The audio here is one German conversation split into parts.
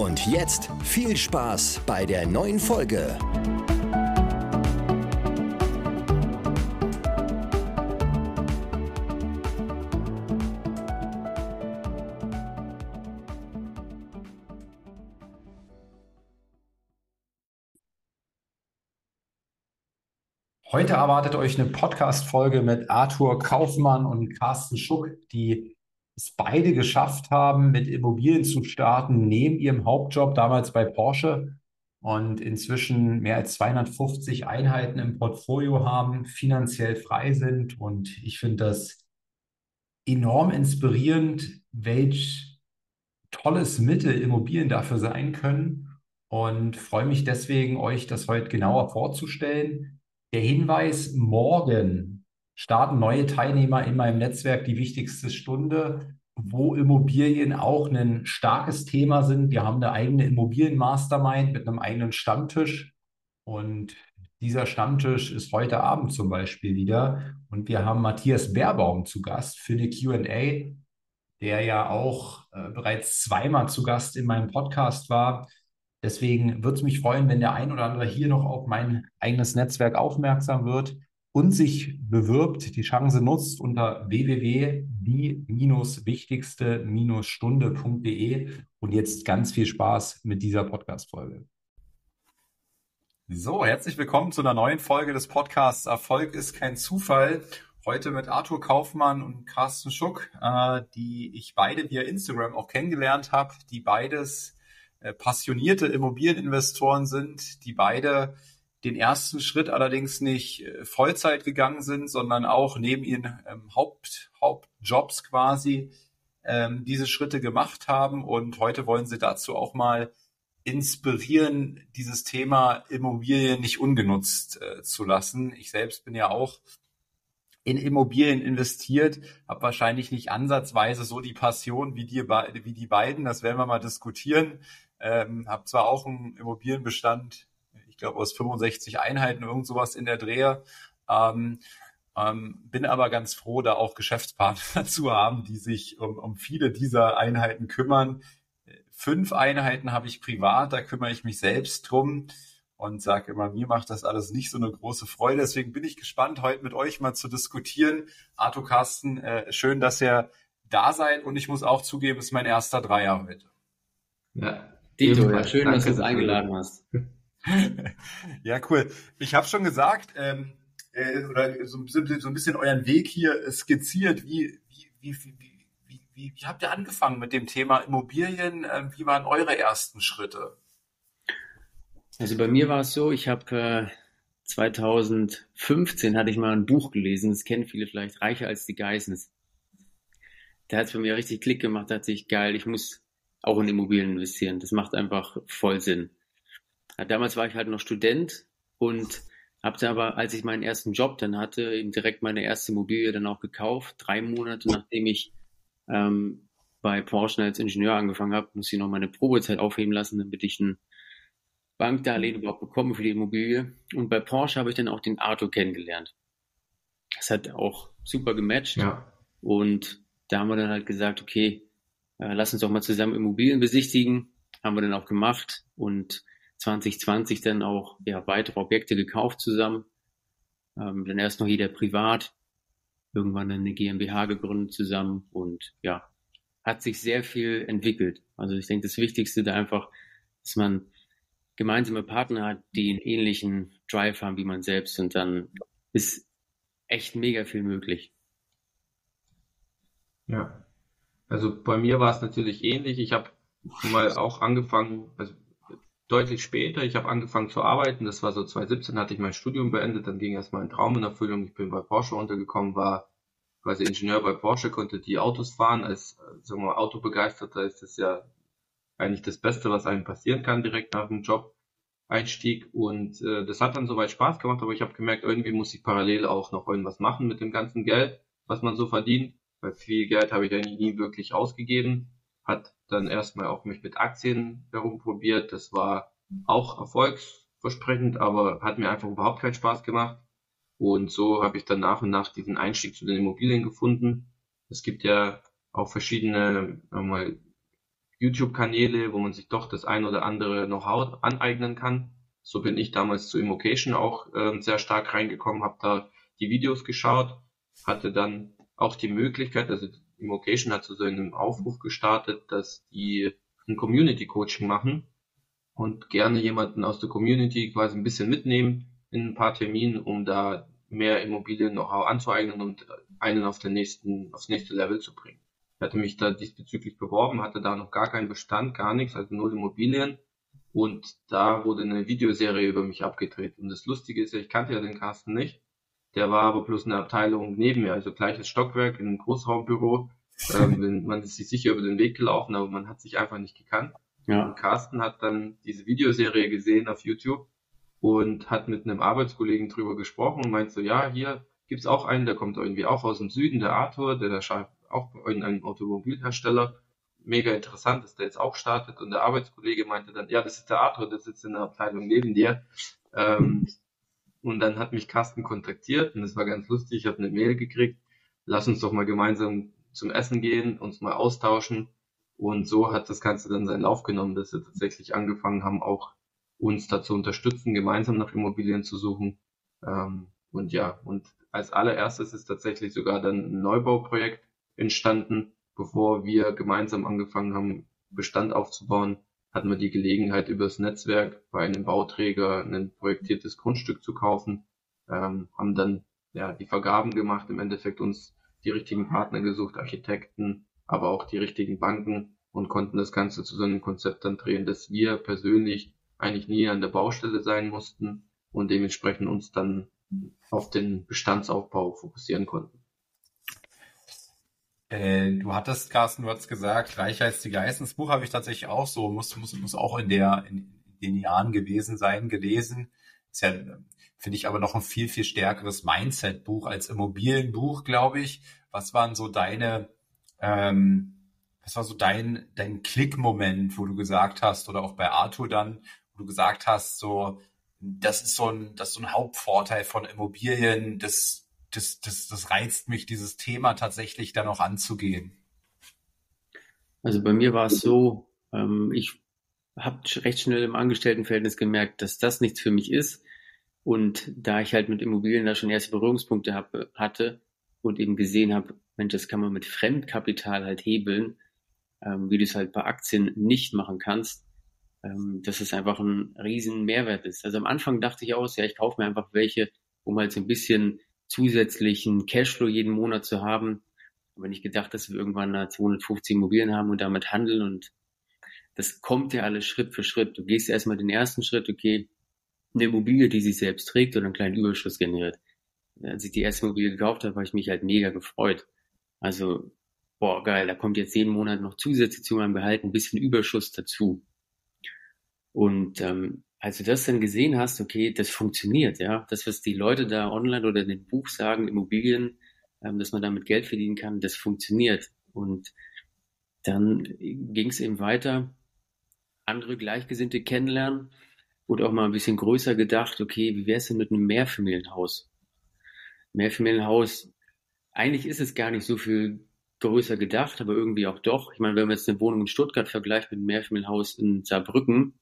Und jetzt viel Spaß bei der neuen Folge. Heute erwartet euch eine Podcast-Folge mit Arthur Kaufmann und Carsten Schuck, die es beide geschafft haben, mit Immobilien zu starten, neben ihrem Hauptjob damals bei Porsche und inzwischen mehr als 250 Einheiten im Portfolio haben, finanziell frei sind. Und ich finde das enorm inspirierend, welch tolles Mittel Immobilien dafür sein können. Und freue mich deswegen, euch das heute genauer vorzustellen. Der Hinweis, morgen starten neue Teilnehmer in meinem Netzwerk die wichtigste Stunde, wo Immobilien auch ein starkes Thema sind. Wir haben eine eigene Immobilien-Mastermind mit einem eigenen Stammtisch. Und dieser Stammtisch ist heute Abend zum Beispiel wieder. Und wir haben Matthias Baerbaum zu Gast für eine QA, der ja auch äh, bereits zweimal zu Gast in meinem Podcast war. Deswegen würde es mich freuen, wenn der ein oder andere hier noch auf mein eigenes Netzwerk aufmerksam wird und sich bewirbt, die Chance nutzt unter www.die-wichtigste-stunde.de und jetzt ganz viel Spaß mit dieser Podcast-Folge. So, herzlich willkommen zu einer neuen Folge des Podcasts Erfolg ist kein Zufall. Heute mit Arthur Kaufmann und Carsten Schuck, äh, die ich beide via Instagram auch kennengelernt habe, die beides äh, passionierte Immobilieninvestoren sind, die beide den ersten Schritt allerdings nicht äh, Vollzeit gegangen sind, sondern auch neben ihren ähm, Haupt, Hauptjobs quasi ähm, diese Schritte gemacht haben. Und heute wollen sie dazu auch mal inspirieren, dieses Thema Immobilien nicht ungenutzt äh, zu lassen. Ich selbst bin ja auch in Immobilien investiert, habe wahrscheinlich nicht ansatzweise so die Passion wie die, wie die beiden. Das werden wir mal diskutieren. Ähm, habe zwar auch einen Immobilienbestand, glaube aus 65 Einheiten, irgend sowas in der Drehe. Ähm, ähm, bin aber ganz froh, da auch Geschäftspartner zu haben, die sich um, um viele dieser Einheiten kümmern. Fünf Einheiten habe ich privat, da kümmere ich mich selbst drum und sage immer, mir macht das alles nicht so eine große Freude. Deswegen bin ich gespannt, heute mit euch mal zu diskutieren. Arthur Carsten, äh, schön, dass ihr da seid und ich muss auch zugeben, es ist mein erster Dreier heute. Ja, Dito, ja, schön, Danke. dass du uns eingeladen hast. ja, cool. Ich habe schon gesagt, ähm, äh, oder so, so, ein bisschen euren Weg hier skizziert. Wie, wie, wie, wie, wie, wie, wie habt ihr angefangen mit dem Thema Immobilien? Ähm, wie waren eure ersten Schritte? Also bei mir war es so, ich habe äh, 2015 hatte ich mal ein Buch gelesen, das kennen viele vielleicht, Reicher als die Geissens. Da hat es bei mir richtig Klick gemacht, da hat sich geil, ich muss auch in Immobilien investieren. Das macht einfach voll Sinn. Damals war ich halt noch Student und habe dann aber, als ich meinen ersten Job dann hatte, eben direkt meine erste Immobilie dann auch gekauft. Drei Monate nachdem ich ähm, bei Porsche als Ingenieur angefangen habe, muss ich noch meine Probezeit aufheben lassen, damit ich ein Bankdarlehen überhaupt bekomme für die Immobilie. Und bei Porsche habe ich dann auch den Arthur kennengelernt. Das hat auch super gematcht. Ja. Und da haben wir dann halt gesagt, okay, äh, lass uns doch mal zusammen Immobilien besichtigen. Haben wir dann auch gemacht und 2020 dann auch ja, weitere Objekte gekauft zusammen. Ähm, dann erst noch jeder privat, irgendwann eine GmbH gegründet zusammen und ja, hat sich sehr viel entwickelt. Also ich denke, das Wichtigste da einfach, dass man gemeinsame Partner hat, die einen ähnlichen Drive haben wie man selbst und dann ist echt mega viel möglich. Ja, also bei mir war es natürlich ähnlich. Ich habe mal auch angefangen, also deutlich später, ich habe angefangen zu arbeiten. Das war so 2017, hatte ich mein Studium beendet. Dann ging erstmal ein Traum in Erfüllung. Ich bin bei Porsche untergekommen, war quasi Ingenieur bei Porsche, konnte die Autos fahren. Als sagen wir, Autobegeisterter ist das ja eigentlich das Beste, was einem passieren kann, direkt nach dem Job-Einstieg. Und äh, das hat dann soweit Spaß gemacht, aber ich habe gemerkt, irgendwie muss ich parallel auch noch irgendwas machen mit dem ganzen Geld, was man so verdient. Weil viel Geld habe ich eigentlich nie wirklich ausgegeben. Hat dann erstmal auch mich mit Aktien herumprobiert. Das war auch erfolgsversprechend, aber hat mir einfach überhaupt keinen Spaß gemacht. Und so habe ich dann nach und nach diesen Einstieg zu den Immobilien gefunden. Es gibt ja auch verschiedene YouTube-Kanäle, wo man sich doch das ein oder andere Know-how aneignen kann. So bin ich damals zu Immocation auch äh, sehr stark reingekommen, habe da die Videos geschaut, hatte dann auch die Möglichkeit, also Immocation hat so einen Aufruf gestartet, dass die ein Community Coaching machen und gerne jemanden aus der Community quasi ein bisschen mitnehmen in ein paar Terminen, um da mehr Immobilien-Know-how anzueignen und einen auf den nächsten, aufs nächste Level zu bringen. Ich hatte mich da diesbezüglich beworben, hatte da noch gar keinen Bestand, gar nichts, also nur Immobilien. Und da wurde eine Videoserie über mich abgedreht. Und das Lustige ist ja, ich kannte ja den Carsten nicht. Der war aber bloß eine Abteilung neben mir, also gleiches Stockwerk in einem Großraumbüro. Ähm, man ist sich sicher über den Weg gelaufen, aber man hat sich einfach nicht gekannt. Ja. Und Carsten hat dann diese Videoserie gesehen auf YouTube und hat mit einem Arbeitskollegen drüber gesprochen und meint so, ja, hier gibt's auch einen, der kommt irgendwie auch aus dem Süden, der Arthur, der da auch in einem Automobilhersteller. Mega interessant, dass der jetzt auch startet. Und der Arbeitskollege meinte dann, ja, das ist der Arthur, der sitzt in der Abteilung neben dir. Ähm, und dann hat mich Carsten kontaktiert und das war ganz lustig. Ich habe eine Mail gekriegt, lass uns doch mal gemeinsam zum Essen gehen, uns mal austauschen. Und so hat das Ganze dann seinen Lauf genommen, dass wir tatsächlich angefangen haben, auch uns dazu unterstützen, gemeinsam nach Immobilien zu suchen. Ähm, und ja, und als allererstes ist tatsächlich sogar dann ein Neubauprojekt entstanden. Bevor wir gemeinsam angefangen haben, Bestand aufzubauen, hatten wir die Gelegenheit, übers Netzwerk bei einem Bauträger ein projektiertes Grundstück zu kaufen, ähm, haben dann ja die Vergaben gemacht, im Endeffekt uns die richtigen Partner gesucht, Architekten, aber auch die richtigen Banken und konnten das Ganze zu so einem Konzept dann drehen, dass wir persönlich eigentlich nie an der Baustelle sein mussten und dementsprechend uns dann auf den Bestandsaufbau fokussieren konnten. Äh, du hattest, Carsten, du hattest gesagt, reicher als die Geißen. Das Buch habe ich tatsächlich auch so, muss, muss, muss auch in der, in den Jahren gewesen sein, gelesen. Ist ja, finde ich aber noch ein viel, viel stärkeres Mindset-Buch als Immobilienbuch, glaube ich. Was waren so deine, ähm, was war so dein, dein Klickmoment, wo du gesagt hast, oder auch bei Arthur dann, wo du gesagt hast, so, das ist so ein, das ist so ein Hauptvorteil von Immobilien, das, das, das, das reizt mich, dieses Thema tatsächlich dann auch anzugehen? Also bei mir war es so, ähm, ich habe recht schnell im Angestelltenverhältnis gemerkt, dass das nichts für mich ist. Und da ich halt mit Immobilien da schon erste Berührungspunkte hab, hatte und eben gesehen habe, Mensch, das kann man mit Fremdkapital halt hebeln, ähm, wie du es halt bei Aktien nicht machen kannst, ähm, dass es einfach ein riesen Mehrwert ist. Also am Anfang dachte ich auch, ja, ich kaufe mir einfach welche, um halt so ein bisschen zusätzlichen Cashflow jeden Monat zu haben. Aber nicht gedacht, dass wir irgendwann 250 Immobilien haben und damit handeln und das kommt ja alles Schritt für Schritt. Du gehst erstmal den ersten Schritt, okay, eine Immobilie, die sich selbst trägt oder einen kleinen Überschuss generiert. Als ich die erste Immobilie gekauft habe, habe ich mich halt mega gefreut. Also, boah, geil, da kommt jetzt jeden Monat noch zusätzlich zu meinem Gehalt ein bisschen Überschuss dazu. Und ähm, als du das dann gesehen hast, okay, das funktioniert, ja, das, was die Leute da online oder in dem Buch sagen, Immobilien, ähm, dass man damit Geld verdienen kann, das funktioniert. Und dann ging es eben weiter, andere Gleichgesinnte kennenlernen und auch mal ein bisschen größer gedacht, okay, wie wäre es denn mit einem Mehrfamilienhaus? Mehrfamilienhaus, eigentlich ist es gar nicht so viel größer gedacht, aber irgendwie auch doch. Ich meine, wenn man jetzt eine Wohnung in Stuttgart vergleicht mit einem Mehrfamilienhaus in Saarbrücken,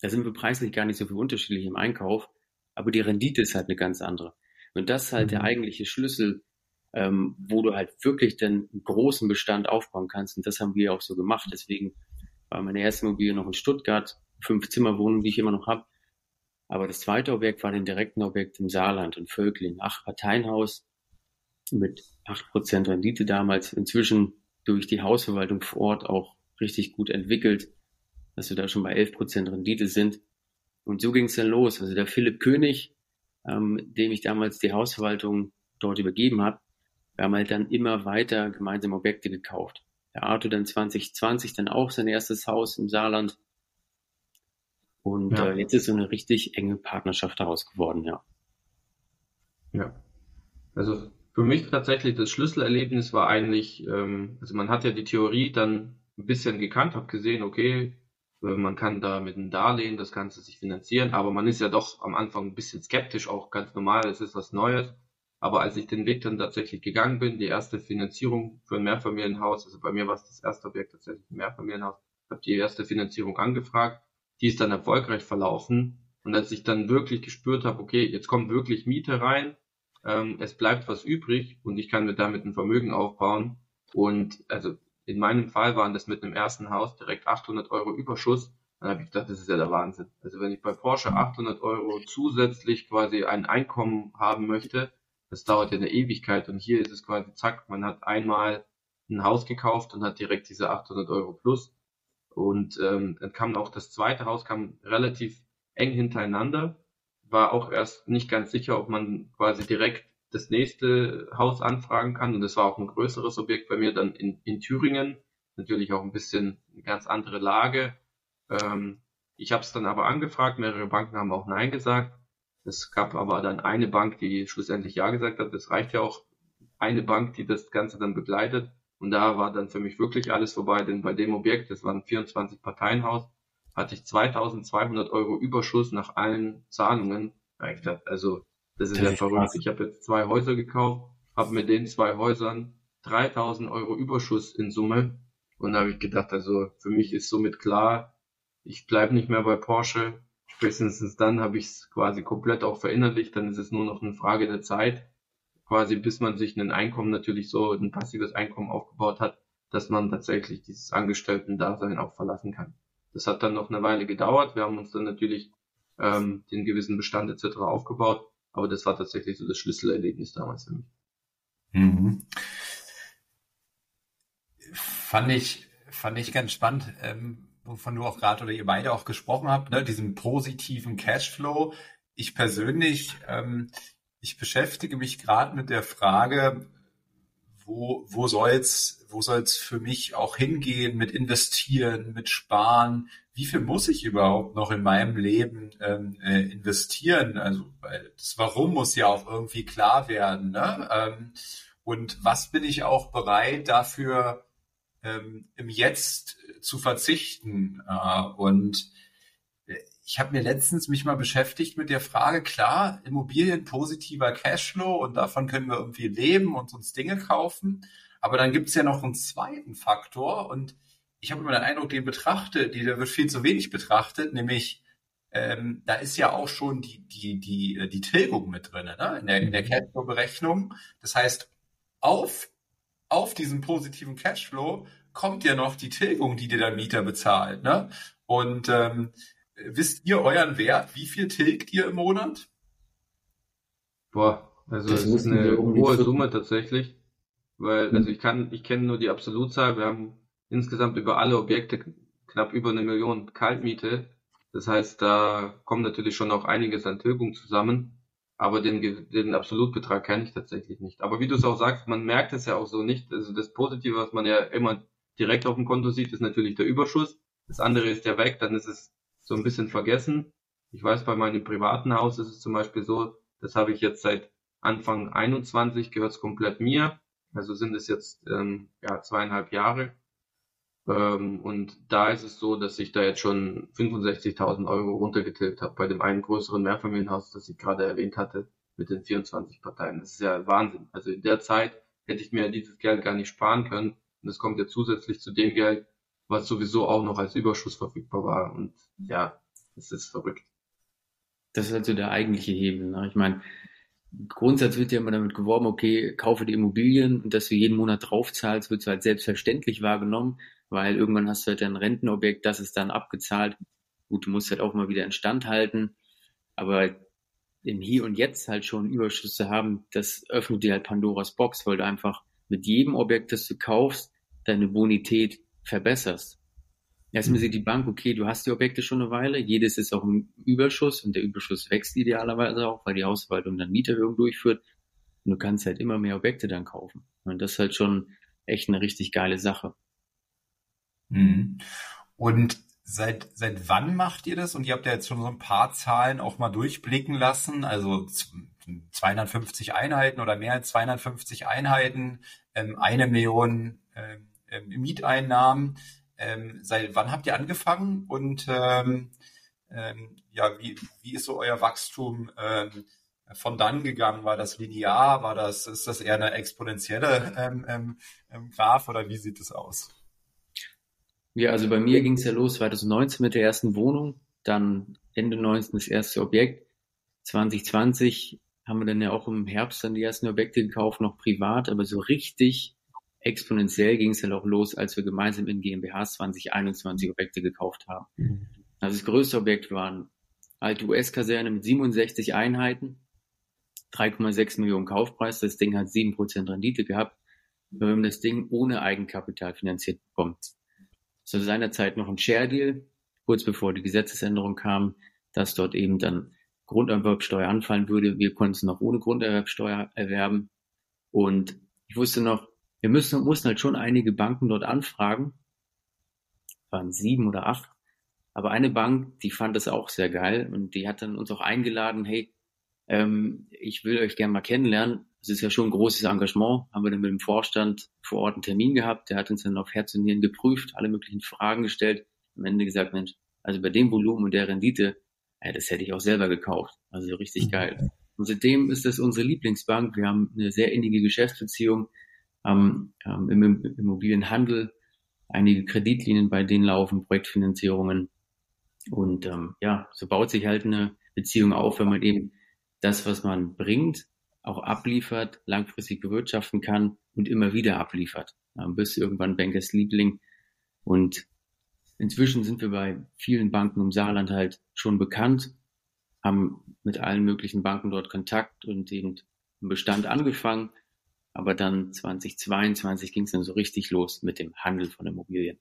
da sind wir preislich gar nicht so viel unterschiedlich im Einkauf, aber die Rendite ist halt eine ganz andere. Und das ist halt mhm. der eigentliche Schlüssel, ähm, wo du halt wirklich dann einen großen Bestand aufbauen kannst. Und das haben wir auch so gemacht. Deswegen war meine erste Immobilie noch in Stuttgart, fünf Zimmerwohnungen, die ich immer noch habe. Aber das zweite Objekt war ein direkten Objekt im Saarland, in Völkling, acht Parteienhaus mit acht Prozent Rendite damals. Inzwischen durch die Hausverwaltung vor Ort auch richtig gut entwickelt dass wir da schon bei 11% Rendite sind. Und so ging es dann los. Also der Philipp König, ähm, dem ich damals die Hausverwaltung dort übergeben habe, wir haben halt dann immer weiter gemeinsam Objekte gekauft. der Arthur dann 2020 dann auch sein erstes Haus im Saarland. Und ja. äh, jetzt ist so eine richtig enge Partnerschaft daraus geworden, ja. Ja. Also für mich tatsächlich das Schlüsselerlebnis war eigentlich, ähm, also man hat ja die Theorie dann ein bisschen gekannt, habe gesehen, okay, man kann da mit einem Darlehen das Ganze sich finanzieren, aber man ist ja doch am Anfang ein bisschen skeptisch, auch ganz normal, es ist was Neues. Aber als ich den Weg dann tatsächlich gegangen bin, die erste Finanzierung für ein Mehrfamilienhaus, also bei mir war es das erste Objekt tatsächlich ein Mehrfamilienhaus, habe die erste Finanzierung angefragt, die ist dann erfolgreich verlaufen. Und als ich dann wirklich gespürt habe, okay, jetzt kommt wirklich Miete rein, ähm, es bleibt was übrig und ich kann mir damit ein Vermögen aufbauen. Und also in meinem Fall waren das mit einem ersten Haus direkt 800 Euro Überschuss. Dann habe ich gedacht, das ist ja der Wahnsinn. Also wenn ich bei Porsche 800 Euro zusätzlich quasi ein Einkommen haben möchte, das dauert ja eine Ewigkeit und hier ist es quasi zack, man hat einmal ein Haus gekauft und hat direkt diese 800 Euro plus und ähm, dann kam auch das zweite Haus kam relativ eng hintereinander, war auch erst nicht ganz sicher, ob man quasi direkt das nächste Haus anfragen kann und das war auch ein größeres Objekt bei mir dann in, in Thüringen, natürlich auch ein bisschen eine ganz andere Lage. Ähm, ich habe es dann aber angefragt, mehrere Banken haben auch Nein gesagt es gab aber dann eine Bank, die schlussendlich Ja gesagt hat. Das reicht ja auch eine Bank, die das Ganze dann begleitet. Und da war dann für mich wirklich alles vorbei, denn bei dem Objekt, das war ein 24 Parteienhaus, hatte ich 2200 Euro Überschuss nach allen Zahlungen. Also, das ist ja verrückt. Ich habe jetzt zwei Häuser gekauft, habe mit den zwei Häusern 3000 Euro Überschuss in Summe. Und da habe ich gedacht, also für mich ist somit klar, ich bleibe nicht mehr bei Porsche, spätestens dann habe ich es quasi komplett auch verinnerlicht, dann ist es nur noch eine Frage der Zeit, quasi bis man sich ein Einkommen natürlich so, ein passives Einkommen aufgebaut hat, dass man tatsächlich dieses Angestellten-Dasein auch verlassen kann. Das hat dann noch eine Weile gedauert. Wir haben uns dann natürlich ähm, den gewissen Bestand etc. aufgebaut, aber das war tatsächlich so das Schlüsselerlebnis damals für mich. Mhm. Fand ich, fand ich ganz spannend. Ähm, wovon du auch gerade oder ihr beide auch gesprochen habt, ne, diesen positiven Cashflow. Ich persönlich, ähm, ich beschäftige mich gerade mit der Frage, wo, wo soll's, wo soll's für mich auch hingehen mit investieren, mit sparen? Wie viel muss ich überhaupt noch in meinem Leben ähm, äh, investieren? Also, weil das Warum muss ja auch irgendwie klar werden. Ne? Ähm, und was bin ich auch bereit dafür ähm, im Jetzt zu verzichten. Äh, und ich habe mir letztens mich mal beschäftigt mit der Frage, klar, Immobilien positiver Cashflow und davon können wir irgendwie leben und uns Dinge kaufen. Aber dann gibt es ja noch einen zweiten Faktor und ich habe immer den Eindruck, den betrachtet, der wird viel zu wenig betrachtet, nämlich ähm, da ist ja auch schon die, die, die, die Tilgung mit drin, ne? in der, in der mhm. Cashflow-Berechnung. Das heißt, auf, auf diesen positiven Cashflow kommt ja noch die Tilgung, die dir der Mieter bezahlt. Ne? Und ähm, wisst ihr euren Wert? Wie viel tilgt ihr im Monat? Boah, also das, das ist eine hohe Summe tatsächlich. Weil, also ich kann, ich kenne nur die Absolutzahl. Wir haben insgesamt über alle Objekte knapp über eine Million Kaltmiete. Das heißt, da kommt natürlich schon auch einiges an Tilgung zusammen. Aber den, den Absolutbetrag kenne ich tatsächlich nicht. Aber wie du es auch sagst, man merkt es ja auch so nicht. Also das Positive, was man ja immer direkt auf dem Konto sieht, ist natürlich der Überschuss. Das andere ist ja weg, dann ist es so ein bisschen vergessen. Ich weiß, bei meinem privaten Haus ist es zum Beispiel so, das habe ich jetzt seit Anfang 21, gehört es komplett mir. Also sind es jetzt ähm, ja, zweieinhalb Jahre. Ähm, und da ist es so, dass ich da jetzt schon 65.000 Euro runtergetilgt habe bei dem einen größeren Mehrfamilienhaus, das ich gerade erwähnt hatte, mit den 24 Parteien. Das ist ja Wahnsinn. Also in der Zeit hätte ich mir dieses Geld gar nicht sparen können. Und das kommt ja zusätzlich zu dem Geld, was sowieso auch noch als Überschuss verfügbar war. Und ja, es ist verrückt. Das ist halt so der eigentliche Hebel. Ne? Ich meine, grundsätzlich wird ja immer damit geworben, okay, kaufe die Immobilien und dass du jeden Monat draufzahlst, wird so halt selbstverständlich wahrgenommen, weil irgendwann hast du halt ein Rentenobjekt, das ist dann abgezahlt. Gut, du musst halt auch mal wieder instand halten, aber im Hier und Jetzt halt schon Überschüsse haben, das öffnet dir halt Pandoras Box, weil du einfach mit jedem Objekt, das du kaufst, deine Bonität verbesserst. Erstmal sieht die Bank, okay, du hast die Objekte schon eine Weile, jedes ist auch ein Überschuss und der Überschuss wächst idealerweise auch, weil die Hausverwaltung dann Mieterhöhung durchführt und du kannst halt immer mehr Objekte dann kaufen. Und das ist halt schon echt eine richtig geile Sache. Mhm. Und seit, seit wann macht ihr das? Und ihr habt ja jetzt schon so ein paar Zahlen auch mal durchblicken lassen. Also 250 Einheiten oder mehr als 250 Einheiten, ähm, eine Million ähm, Mieteinnahmen. Ähm, seit wann habt ihr angefangen? Und ähm, ähm, ja, wie, wie ist so euer Wachstum ähm, von dann gegangen? War das linear? War das, ist das eher eine exponentielle ähm, ähm, ähm Graph oder wie sieht es aus? Ja, also bei mir ging es ja los 2019 mit der ersten Wohnung, dann Ende 19 das erste Objekt. 2020 haben wir dann ja auch im Herbst dann die ersten Objekte gekauft, noch privat, aber so richtig exponentiell ging es dann auch los, als wir gemeinsam in GmbHs 2021 Objekte gekauft haben. Mhm. Also das größte Objekt waren alte US-Kaserne mit 67 Einheiten, 3,6 Millionen Kaufpreis. Das Ding hat 7% Rendite gehabt. Wir haben das Ding ohne Eigenkapital finanziert bekommen zu seiner Zeit noch ein Share Deal, kurz bevor die Gesetzesänderung kam, dass dort eben dann Grunderwerbsteuer anfallen würde. Wir konnten es noch ohne Grunderwerbsteuer erwerben. Und ich wusste noch, wir müssen, mussten halt schon einige Banken dort anfragen. Es waren sieben oder acht. Aber eine Bank, die fand das auch sehr geil und die hat dann uns auch eingeladen, hey, ähm, ich will euch gerne mal kennenlernen. Es ist ja schon ein großes Engagement. Haben wir dann mit dem Vorstand vor Ort einen Termin gehabt. Der hat uns dann auf Herz und Nieren geprüft, alle möglichen Fragen gestellt. Am Ende gesagt, Mensch, also bei dem Volumen und der Rendite, ja, das hätte ich auch selber gekauft. Also richtig mhm. geil. Und seitdem ist das unsere Lieblingsbank. Wir haben eine sehr innige Geschäftsbeziehung, ähm, im Immobilienhandel einige Kreditlinien bei denen laufen, Projektfinanzierungen. Und ähm, ja, so baut sich halt eine Beziehung auf, wenn man eben das, was man bringt, auch abliefert, langfristig bewirtschaften kann und immer wieder abliefert. Bist du irgendwann Bankers Liebling. Und inzwischen sind wir bei vielen Banken im Saarland halt schon bekannt, haben mit allen möglichen Banken dort Kontakt und eben im Bestand angefangen. Aber dann 2022 ging es dann so richtig los mit dem Handel von Immobilien.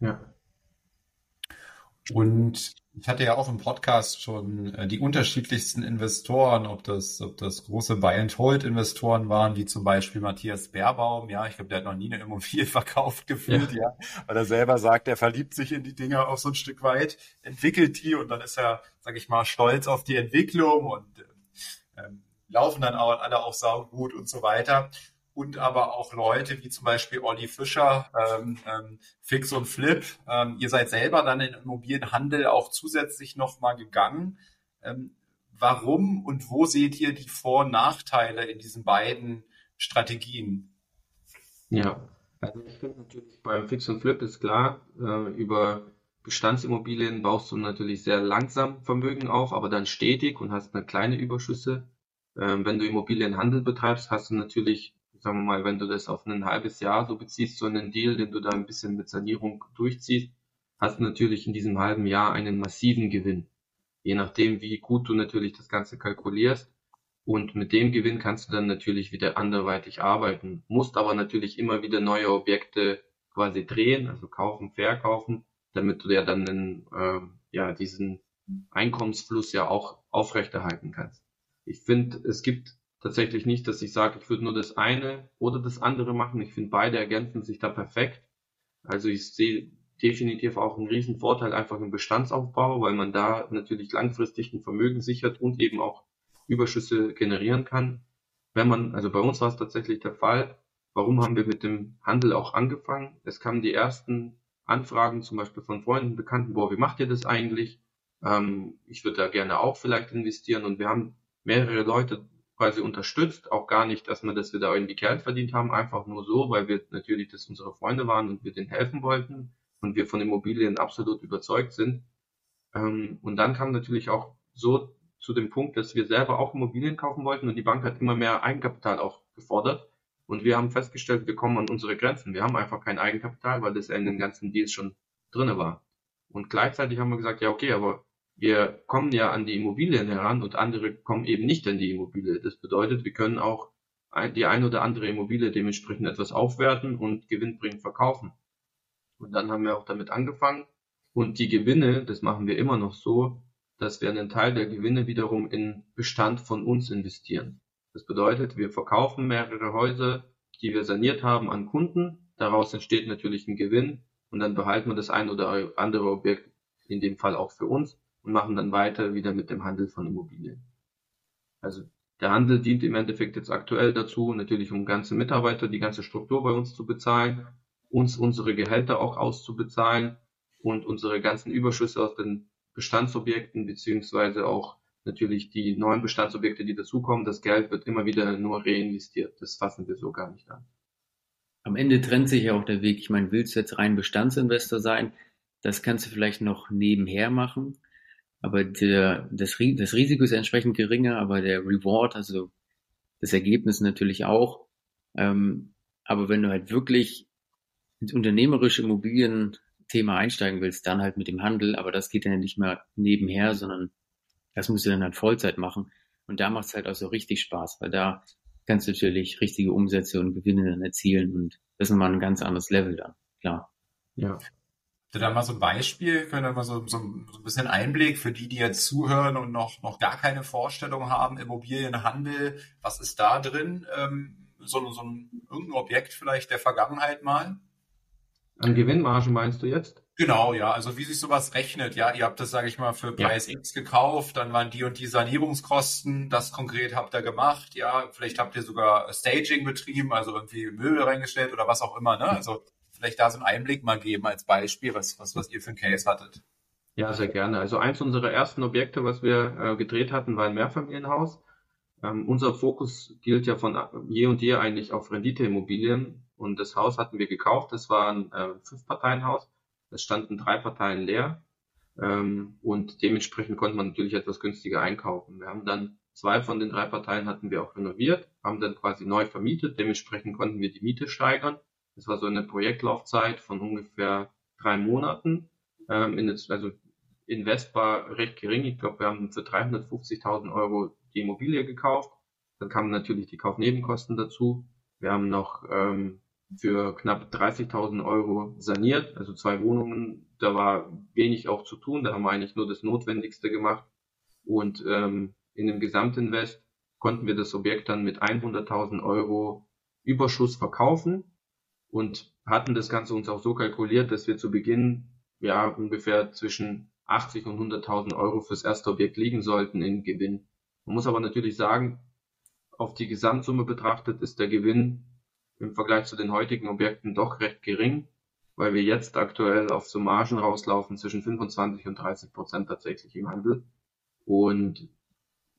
Ja. Und ich hatte ja auch im Podcast schon äh, die unterschiedlichsten Investoren, ob das, ob das große Buy-and-Hold-Investoren waren, wie zum Beispiel Matthias Baerbaum. Ja, ich glaube, der hat noch nie eine Immobilie verkauft gefühlt, ja. ja, weil er selber sagt, er verliebt sich in die Dinge auch so ein Stück weit, entwickelt die und dann ist er, sag ich mal, stolz auf die Entwicklung und ähm, laufen dann auch alle auch saugut und so weiter und aber auch Leute wie zum Beispiel Olli Fischer, ähm, ähm, Fix und Flip. Ähm, ihr seid selber dann in Immobilienhandel auch zusätzlich nochmal gegangen. Ähm, warum und wo seht ihr die Vor- und Nachteile in diesen beiden Strategien? Ja, also ich finde natürlich beim Fix und Flip ist klar, äh, über Bestandsimmobilien baust du natürlich sehr langsam Vermögen auf, aber dann stetig und hast eine kleine Überschüsse. Ähm, wenn du Immobilienhandel betreibst, hast du natürlich sagen wir mal, wenn du das auf ein halbes Jahr so beziehst, so einen Deal, den du da ein bisschen mit Sanierung durchziehst, hast du natürlich in diesem halben Jahr einen massiven Gewinn. Je nachdem, wie gut du natürlich das Ganze kalkulierst. Und mit dem Gewinn kannst du dann natürlich wieder anderweitig arbeiten, musst aber natürlich immer wieder neue Objekte quasi drehen, also kaufen, verkaufen, damit du ja dann den, äh, ja, diesen Einkommensfluss ja auch aufrechterhalten kannst. Ich finde, es gibt tatsächlich nicht, dass ich sage, ich würde nur das eine oder das andere machen. Ich finde, beide ergänzen sich da perfekt. Also ich sehe definitiv auch einen riesen Vorteil einfach im Bestandsaufbau, weil man da natürlich langfristig ein Vermögen sichert und eben auch Überschüsse generieren kann. Wenn man, also bei uns war es tatsächlich der Fall. Warum haben wir mit dem Handel auch angefangen? Es kamen die ersten Anfragen zum Beispiel von Freunden, Bekannten, boah, wie macht ihr das eigentlich? Ähm, ich würde da gerne auch vielleicht investieren und wir haben mehrere Leute quasi unterstützt, auch gar nicht, dass wir, dass wir da irgendwie Geld verdient haben, einfach nur so, weil wir natürlich das unsere Freunde waren und wir denen helfen wollten und wir von Immobilien absolut überzeugt sind. Ähm, und dann kam natürlich auch so zu dem Punkt, dass wir selber auch Immobilien kaufen wollten und die Bank hat immer mehr Eigenkapital auch gefordert. Und wir haben festgestellt, wir kommen an unsere Grenzen. Wir haben einfach kein Eigenkapital, weil das in den ganzen Deals schon drinne war. Und gleichzeitig haben wir gesagt, ja, okay, aber wir kommen ja an die Immobilien heran und andere kommen eben nicht an die Immobilie. Das bedeutet, wir können auch die ein oder andere Immobilie dementsprechend etwas aufwerten und gewinnbringend verkaufen. Und dann haben wir auch damit angefangen. Und die Gewinne, das machen wir immer noch so, dass wir einen Teil der Gewinne wiederum in Bestand von uns investieren. Das bedeutet, wir verkaufen mehrere Häuser, die wir saniert haben an Kunden. Daraus entsteht natürlich ein Gewinn und dann behalten wir das ein oder andere Objekt in dem Fall auch für uns und machen dann weiter wieder mit dem Handel von Immobilien. Also der Handel dient im Endeffekt jetzt aktuell dazu, natürlich um ganze Mitarbeiter, die ganze Struktur bei uns zu bezahlen, uns unsere Gehälter auch auszubezahlen und unsere ganzen Überschüsse aus den Bestandsobjekten beziehungsweise auch natürlich die neuen Bestandsobjekte, die dazukommen, das Geld wird immer wieder nur reinvestiert. Das fassen wir so gar nicht an. Am Ende trennt sich ja auch der Weg. Ich meine, willst du jetzt rein Bestandsinvestor sein? Das kannst du vielleicht noch nebenher machen. Aber der, das, das Risiko ist entsprechend geringer, aber der Reward, also das Ergebnis natürlich auch. Ähm, aber wenn du halt wirklich ins unternehmerische Immobilien-Thema einsteigen willst, dann halt mit dem Handel, aber das geht dann nicht mehr nebenher, sondern das musst du dann halt Vollzeit machen. Und da macht es halt auch so richtig Spaß, weil da kannst du natürlich richtige Umsätze und Gewinne dann erzielen und das ist nochmal ein ganz anderes Level dann, klar. Ja. Habt da mal so ein Beispiel, können wir mal so, so, so, ein bisschen Einblick für die, die jetzt zuhören und noch, noch gar keine Vorstellung haben, Immobilienhandel, was ist da drin? Ähm, so, so ein irgendein Objekt vielleicht der Vergangenheit mal? An Gewinnmargen meinst du jetzt? Genau, ja. Also wie sich sowas rechnet, ja. Ihr habt das, sage ich mal, für Preis ja. X gekauft, dann waren die und die Sanierungskosten, das konkret habt ihr gemacht, ja. Vielleicht habt ihr sogar Staging betrieben, also irgendwie Möbel reingestellt oder was auch immer, ne? Also vielleicht da so einen Einblick mal geben als Beispiel, was, was, was ihr für ein Case hattet. Ja, sehr gerne. Also eins unserer ersten Objekte, was wir äh, gedreht hatten, war ein Mehrfamilienhaus. Ähm, unser Fokus gilt ja von je und je eigentlich auf Renditeimmobilien. Und das Haus hatten wir gekauft. Das war ein äh, Fünf-Parteien-Haus. Es standen drei Parteien leer. Ähm, und dementsprechend konnte man natürlich etwas günstiger einkaufen. Wir haben dann zwei von den drei Parteien hatten wir auch renoviert, haben dann quasi neu vermietet. Dementsprechend konnten wir die Miete steigern. Das war so eine Projektlaufzeit von ungefähr drei Monaten. Ähm, in also Invest war recht gering. Ich glaube, wir haben für 350.000 Euro die Immobilie gekauft. Dann kamen natürlich die Kaufnebenkosten dazu. Wir haben noch ähm, für knapp 30.000 Euro saniert, also zwei Wohnungen. Da war wenig auch zu tun. Da haben wir eigentlich nur das Notwendigste gemacht. Und ähm, in dem Gesamtinvest konnten wir das Objekt dann mit 100.000 Euro Überschuss verkaufen und hatten das Ganze uns auch so kalkuliert, dass wir zu Beginn ja ungefähr zwischen 80 und 100.000 Euro fürs erste Objekt liegen sollten in Gewinn. Man muss aber natürlich sagen, auf die Gesamtsumme betrachtet ist der Gewinn im Vergleich zu den heutigen Objekten doch recht gering, weil wir jetzt aktuell auf so Margen rauslaufen zwischen 25 und 30 Prozent tatsächlich im Handel. Und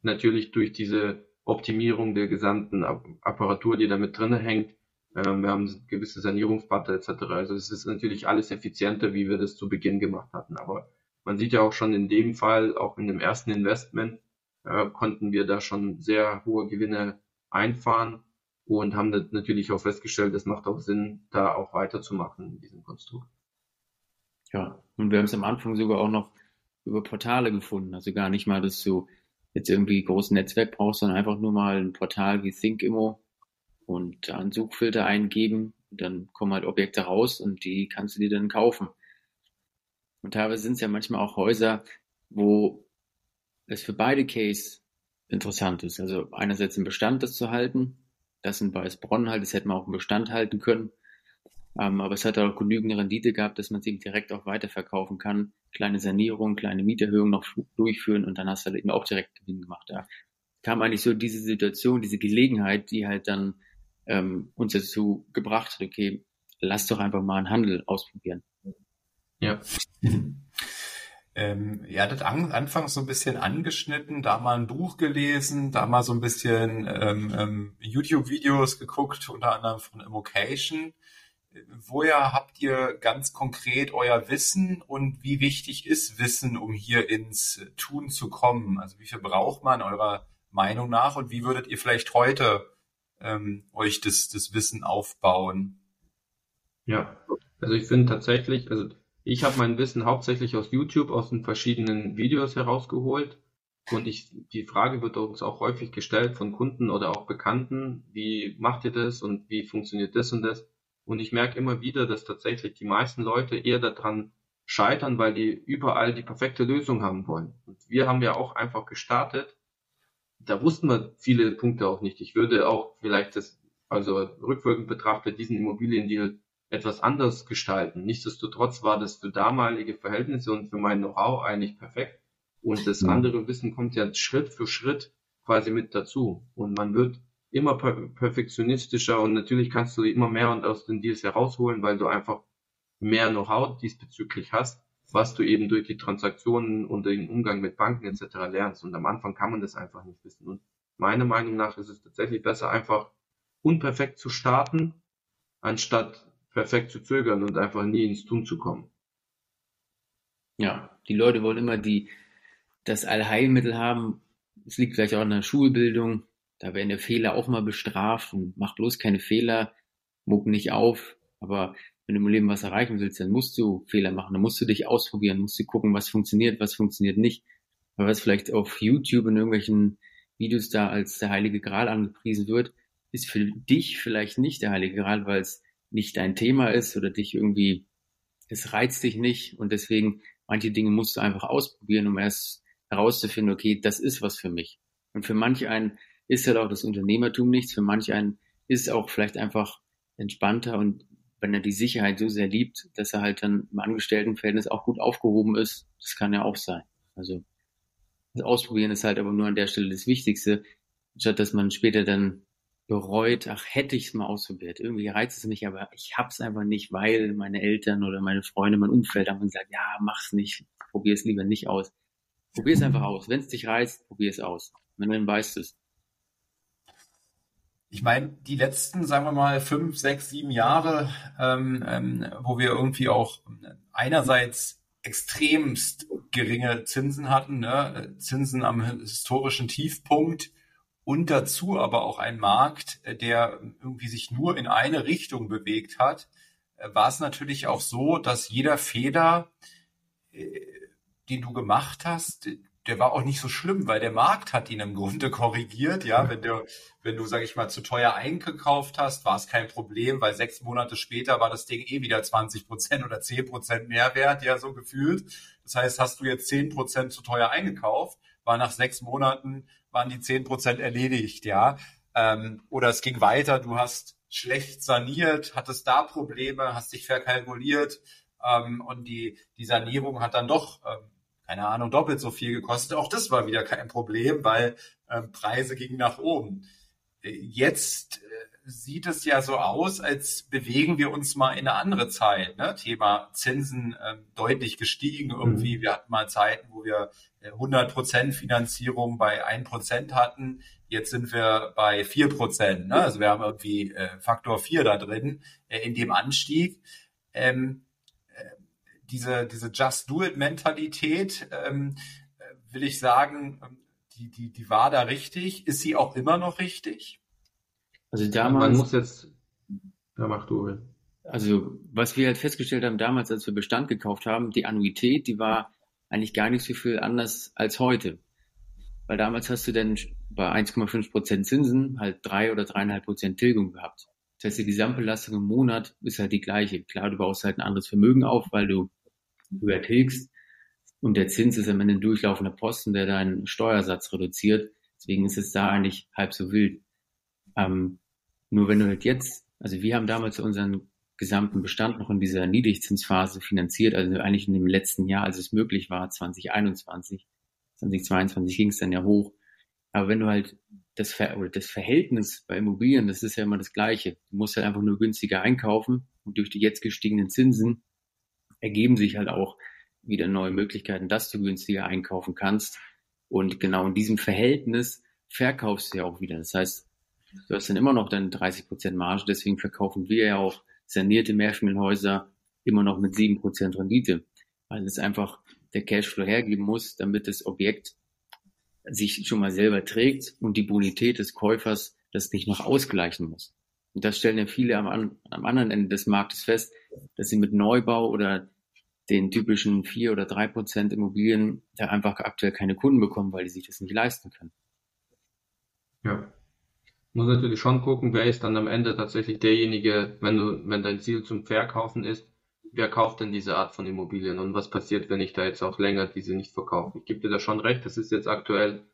natürlich durch diese Optimierung der gesamten Apparatur, die da mit drinne hängt, ähm, wir haben gewisse Sanierungspatte etc. Also es ist natürlich alles effizienter, wie wir das zu Beginn gemacht hatten. Aber man sieht ja auch schon in dem Fall, auch in dem ersten Investment, äh, konnten wir da schon sehr hohe Gewinne einfahren und haben natürlich auch festgestellt, es macht auch Sinn, da auch weiterzumachen in diesem Konstrukt. Ja, und wir haben es am Anfang sogar auch noch über Portale gefunden. Also gar nicht mal, dass du jetzt irgendwie großes Netzwerk brauchst, sondern einfach nur mal ein Portal wie ThinkImmo und einen Suchfilter eingeben. Dann kommen halt Objekte raus und die kannst du dir dann kaufen. Und teilweise sind es ja manchmal auch Häuser, wo es für beide Case interessant ist. Also einerseits im Bestand das zu halten. Das in Weißbronn halt, das hätte man auch im Bestand halten können. Ähm, aber es hat auch genügend Rendite gehabt, dass man es eben direkt auch weiterverkaufen kann. Kleine Sanierung, kleine Mieterhöhung noch durchführen und dann hast du halt eben auch direkt Gewinn gemacht. Da kam eigentlich so diese Situation, diese Gelegenheit, die halt dann ähm, uns dazu gebracht hat, okay, lass doch einfach mal einen Handel ausprobieren. Ja. Ähm, ihr hattet an, anfangs so ein bisschen angeschnitten, da mal ein Buch gelesen, da mal so ein bisschen ähm, ähm, YouTube-Videos geguckt, unter anderem von Immocation. Woher habt ihr ganz konkret euer Wissen und wie wichtig ist Wissen, um hier ins Tun zu kommen? Also wie viel braucht man eurer Meinung nach und wie würdet ihr vielleicht heute ähm, euch das, das Wissen aufbauen? Ja, also ich finde tatsächlich, also ich habe mein Wissen hauptsächlich aus YouTube, aus den verschiedenen Videos herausgeholt. Und ich, die Frage wird uns auch häufig gestellt von Kunden oder auch Bekannten, wie macht ihr das und wie funktioniert das und das? Und ich merke immer wieder, dass tatsächlich die meisten Leute eher daran scheitern, weil die überall die perfekte Lösung haben wollen. Und wir haben ja auch einfach gestartet. Da wussten wir viele Punkte auch nicht. Ich würde auch vielleicht das, also rückwirkend betrachtet, diesen Immobiliendeal etwas anders gestalten. Nichtsdestotrotz war das für damalige Verhältnisse und für mein Know-how eigentlich perfekt. Und das mhm. andere Wissen kommt ja Schritt für Schritt quasi mit dazu. Und man wird immer per perfektionistischer und natürlich kannst du immer mehr und aus den Deals herausholen, weil du einfach mehr Know-how diesbezüglich hast, was du eben durch die Transaktionen und den Umgang mit Banken etc. lernst. Und am Anfang kann man das einfach nicht wissen. Und meiner Meinung nach ist es tatsächlich besser, einfach unperfekt zu starten, anstatt perfekt zu zögern und einfach nie ins Tun zu kommen. Ja, die Leute wollen immer die, das Allheilmittel haben. Es liegt vielleicht auch in der Schulbildung. Da werden der Fehler auch mal bestraft und mach bloß keine Fehler, muck nicht auf. Aber wenn du im Leben was erreichen willst, dann musst du Fehler machen. Dann musst du dich ausprobieren, musst du gucken, was funktioniert, was funktioniert nicht. Aber was vielleicht auf YouTube in irgendwelchen Videos da als der Heilige Gral angepriesen wird, ist für dich vielleicht nicht der Heilige Gral, weil es nicht dein Thema ist oder dich irgendwie, es reizt dich nicht und deswegen manche Dinge musst du einfach ausprobieren, um erst herauszufinden, okay, das ist was für mich. Und für manch einen ist halt auch das Unternehmertum nichts, für manch einen ist es auch vielleicht einfach entspannter und wenn er die Sicherheit so sehr liebt, dass er halt dann im Angestelltenverhältnis auch gut aufgehoben ist, das kann ja auch sein. Also das Ausprobieren ist halt aber nur an der Stelle das Wichtigste, statt dass man später dann bereut, ach, hätte ich es mal ausprobiert. Irgendwie reizt es mich, aber ich hab's einfach nicht, weil meine Eltern oder meine Freunde, mein Umfeld haben gesagt, ja, mach's nicht, probier es lieber nicht aus. Probier es einfach aus. Wenn es dich reizt, probier es aus. Wenn dann weißt du es. Ich meine, die letzten, sagen wir mal, fünf, sechs, sieben Jahre, ähm, ähm, wo wir irgendwie auch einerseits extremst geringe Zinsen hatten, ne? Zinsen am historischen Tiefpunkt, und dazu aber auch ein Markt, äh, der irgendwie sich nur in eine Richtung bewegt hat, äh, war es natürlich auch so, dass jeder Fehler, äh, den du gemacht hast, der war auch nicht so schlimm, weil der Markt hat ihn im Grunde korrigiert. Ja, wenn du, wenn du, sag ich mal, zu teuer eingekauft hast, war es kein Problem, weil sechs Monate später war das Ding eh wieder 20 Prozent oder 10 Prozent Mehrwert, ja, so gefühlt. Das heißt, hast du jetzt 10 Prozent zu teuer eingekauft, war nach sechs Monaten waren die zehn Prozent erledigt, ja. Ähm, oder es ging weiter, du hast schlecht saniert, hattest da Probleme, hast dich verkalkuliert ähm, und die, die Sanierung hat dann doch, ähm, keine Ahnung, doppelt so viel gekostet. Auch das war wieder kein Problem, weil ähm, Preise gingen nach oben. Äh, jetzt äh, sieht es ja so aus, als bewegen wir uns mal in eine andere Zeit. Ne? Thema Zinsen äh, deutlich gestiegen irgendwie. Mhm. Wir hatten mal Zeiten, wo wir 100 äh, Prozent Finanzierung bei 1 Prozent hatten. Jetzt sind wir bei 4 Prozent. Ne? Also wir haben irgendwie äh, Faktor 4 da drin äh, in dem Anstieg. Ähm, äh, diese, diese Just-Do-It-Mentalität, ähm, äh, will ich sagen, ähm, die, die, die war da richtig. Ist sie auch immer noch richtig? Also damals. Man muss jetzt. Ja, mach du. Also, was wir halt festgestellt haben damals, als wir Bestand gekauft haben, die Annuität, die war eigentlich gar nicht so viel anders als heute. Weil damals hast du dann bei 1,5 Prozent Zinsen halt drei oder dreieinhalb Prozent Tilgung gehabt. Das heißt, die Gesamtbelastung im Monat ist halt die gleiche. Klar, du baust halt ein anderes Vermögen auf, weil du tilgst. Und der Zins ist am Ende ein durchlaufender Posten, der deinen Steuersatz reduziert. Deswegen ist es da eigentlich halb so wild. Ähm, nur wenn du halt jetzt, also wir haben damals unseren gesamten Bestand noch in dieser Niedrigzinsphase finanziert, also eigentlich in dem letzten Jahr, als es möglich war, 2021, 2022 ging es dann ja hoch. Aber wenn du halt das, Ver oder das Verhältnis bei Immobilien, das ist ja immer das Gleiche. Du musst halt einfach nur günstiger einkaufen und durch die jetzt gestiegenen Zinsen ergeben sich halt auch wieder neue Möglichkeiten, dass du günstiger einkaufen kannst. Und genau in diesem Verhältnis verkaufst du ja auch wieder. Das heißt, Du hast dann immer noch deine 30% Marge, deswegen verkaufen wir ja auch sanierte Mehrfamilienhäuser immer noch mit 7% Rendite, weil es einfach der Cashflow hergeben muss, damit das Objekt sich schon mal selber trägt und die Bonität des Käufers das nicht noch ausgleichen muss. Und das stellen ja viele am, am anderen Ende des Marktes fest, dass sie mit Neubau oder den typischen vier oder drei Prozent Immobilien da einfach aktuell keine Kunden bekommen, weil die sich das nicht leisten können. Ja muss natürlich schon gucken, wer ist dann am Ende tatsächlich derjenige, wenn du, wenn dein Ziel zum Verkaufen ist, wer kauft denn diese Art von Immobilien und was passiert, wenn ich da jetzt auch länger diese nicht verkaufe? Ich gebe dir da schon recht, das ist jetzt aktuell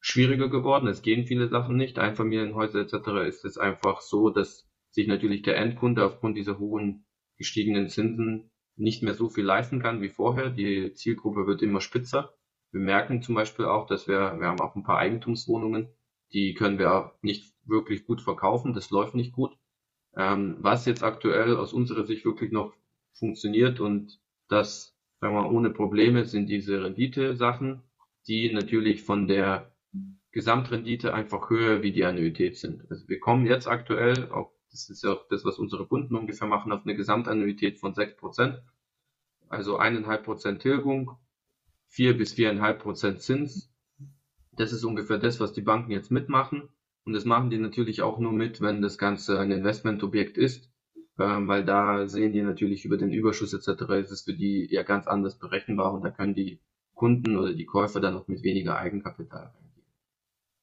schwieriger geworden, es gehen viele Sachen nicht, Einfamilienhäuser etc. ist es einfach so, dass sich natürlich der Endkunde aufgrund dieser hohen gestiegenen Zinsen nicht mehr so viel leisten kann wie vorher. Die Zielgruppe wird immer spitzer. Wir merken zum Beispiel auch, dass wir, wir haben auch ein paar Eigentumswohnungen, die können wir nicht wirklich gut verkaufen, das läuft nicht gut. Ähm, was jetzt aktuell aus unserer Sicht wirklich noch funktioniert und das, sagen wir ohne Probleme sind diese Rendite-Sachen, die natürlich von der Gesamtrendite einfach höher wie die Annuität sind. Also wir kommen jetzt aktuell, auch das ist ja auch das, was unsere Kunden ungefähr machen, auf eine Gesamtannuität von 6%. Also eineinhalb Prozent Tilgung, vier bis viereinhalb Prozent Zins. Das ist ungefähr das, was die Banken jetzt mitmachen. Und das machen die natürlich auch nur mit, wenn das Ganze ein Investmentobjekt ist, ähm, weil da sehen die natürlich über den Überschuss etc. ist es für die ja ganz anders berechenbar und da können die Kunden oder die Käufer dann noch mit weniger Eigenkapital reingehen.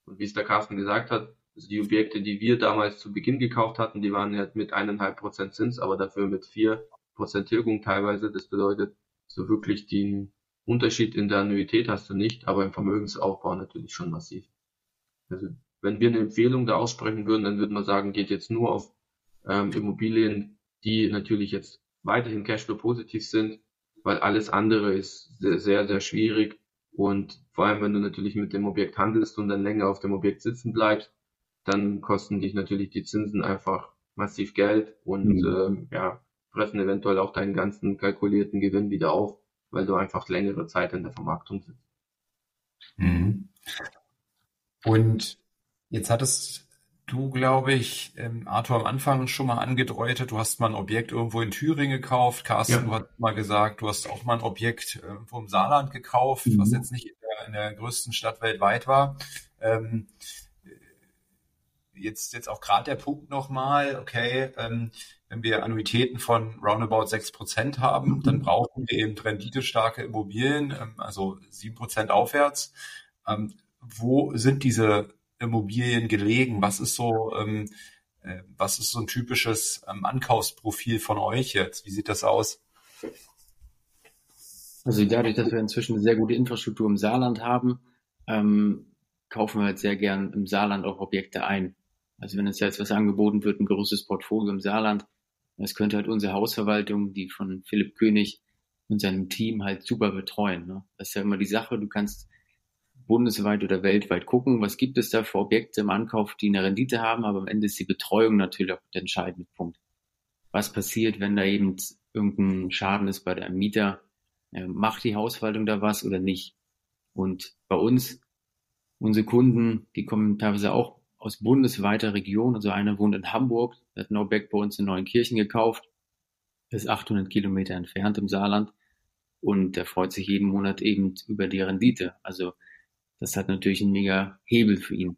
Und wie es der Carsten gesagt hat, also die Objekte, die wir damals zu Beginn gekauft hatten, die waren ja mit eineinhalb Prozent Zins, aber dafür mit vier Prozent Tilgung teilweise. Das bedeutet, so wirklich den Unterschied in der Annuität hast du nicht, aber im Vermögensaufbau natürlich schon massiv. Also wenn wir eine Empfehlung da aussprechen würden, dann würde man sagen, geht jetzt nur auf ähm, Immobilien, die natürlich jetzt weiterhin Cashflow positiv sind, weil alles andere ist sehr, sehr, sehr schwierig. Und vor allem, wenn du natürlich mit dem Objekt handelst und dann länger auf dem Objekt sitzen bleibst, dann kosten dich natürlich die Zinsen einfach massiv Geld und mhm. ähm, ja, fressen eventuell auch deinen ganzen kalkulierten Gewinn wieder auf, weil du einfach längere Zeit in der Vermarktung sitzt. Mhm. Und jetzt hattest du, glaube ich, ähm, Arthur am Anfang schon mal angedeutet, du hast mal ein Objekt irgendwo in Thüringen gekauft. Carsten, ja. du hast mal gesagt, du hast auch mal ein Objekt irgendwo im Saarland gekauft, mhm. was jetzt nicht in der, in der, größten Stadt weltweit war. Ähm, jetzt, jetzt auch gerade der Punkt nochmal, okay, ähm, wenn wir Annuitäten von roundabout 6% haben, dann brauchen wir eben renditestarke Immobilien, ähm, also 7% aufwärts. Ähm, wo sind diese Immobilien gelegen? Was ist so, ähm, äh, was ist so ein typisches ähm, Ankaufsprofil von euch jetzt? Wie sieht das aus? Also dadurch, dass wir inzwischen eine sehr gute Infrastruktur im Saarland haben, ähm, kaufen wir halt sehr gern im Saarland auch Objekte ein. Also wenn uns jetzt was angeboten wird, ein größeres Portfolio im Saarland, das könnte halt unsere Hausverwaltung, die von Philipp König und seinem Team halt super betreuen. Ne? Das ist ja immer die Sache, du kannst bundesweit oder weltweit gucken, was gibt es da für Objekte im Ankauf, die eine Rendite haben, aber am Ende ist die Betreuung natürlich auch der entscheidende Punkt. Was passiert, wenn da eben irgendein Schaden ist bei deinem Mieter? Macht die Hausverwaltung da was oder nicht? Und bei uns, unsere Kunden, die kommen teilweise auch aus bundesweiter Region. Also einer wohnt in Hamburg, hat ein Objekt bei uns in Neuenkirchen gekauft, ist 800 Kilometer entfernt im Saarland und der freut sich jeden Monat eben über die Rendite. Also das hat natürlich einen mega Hebel für ihn.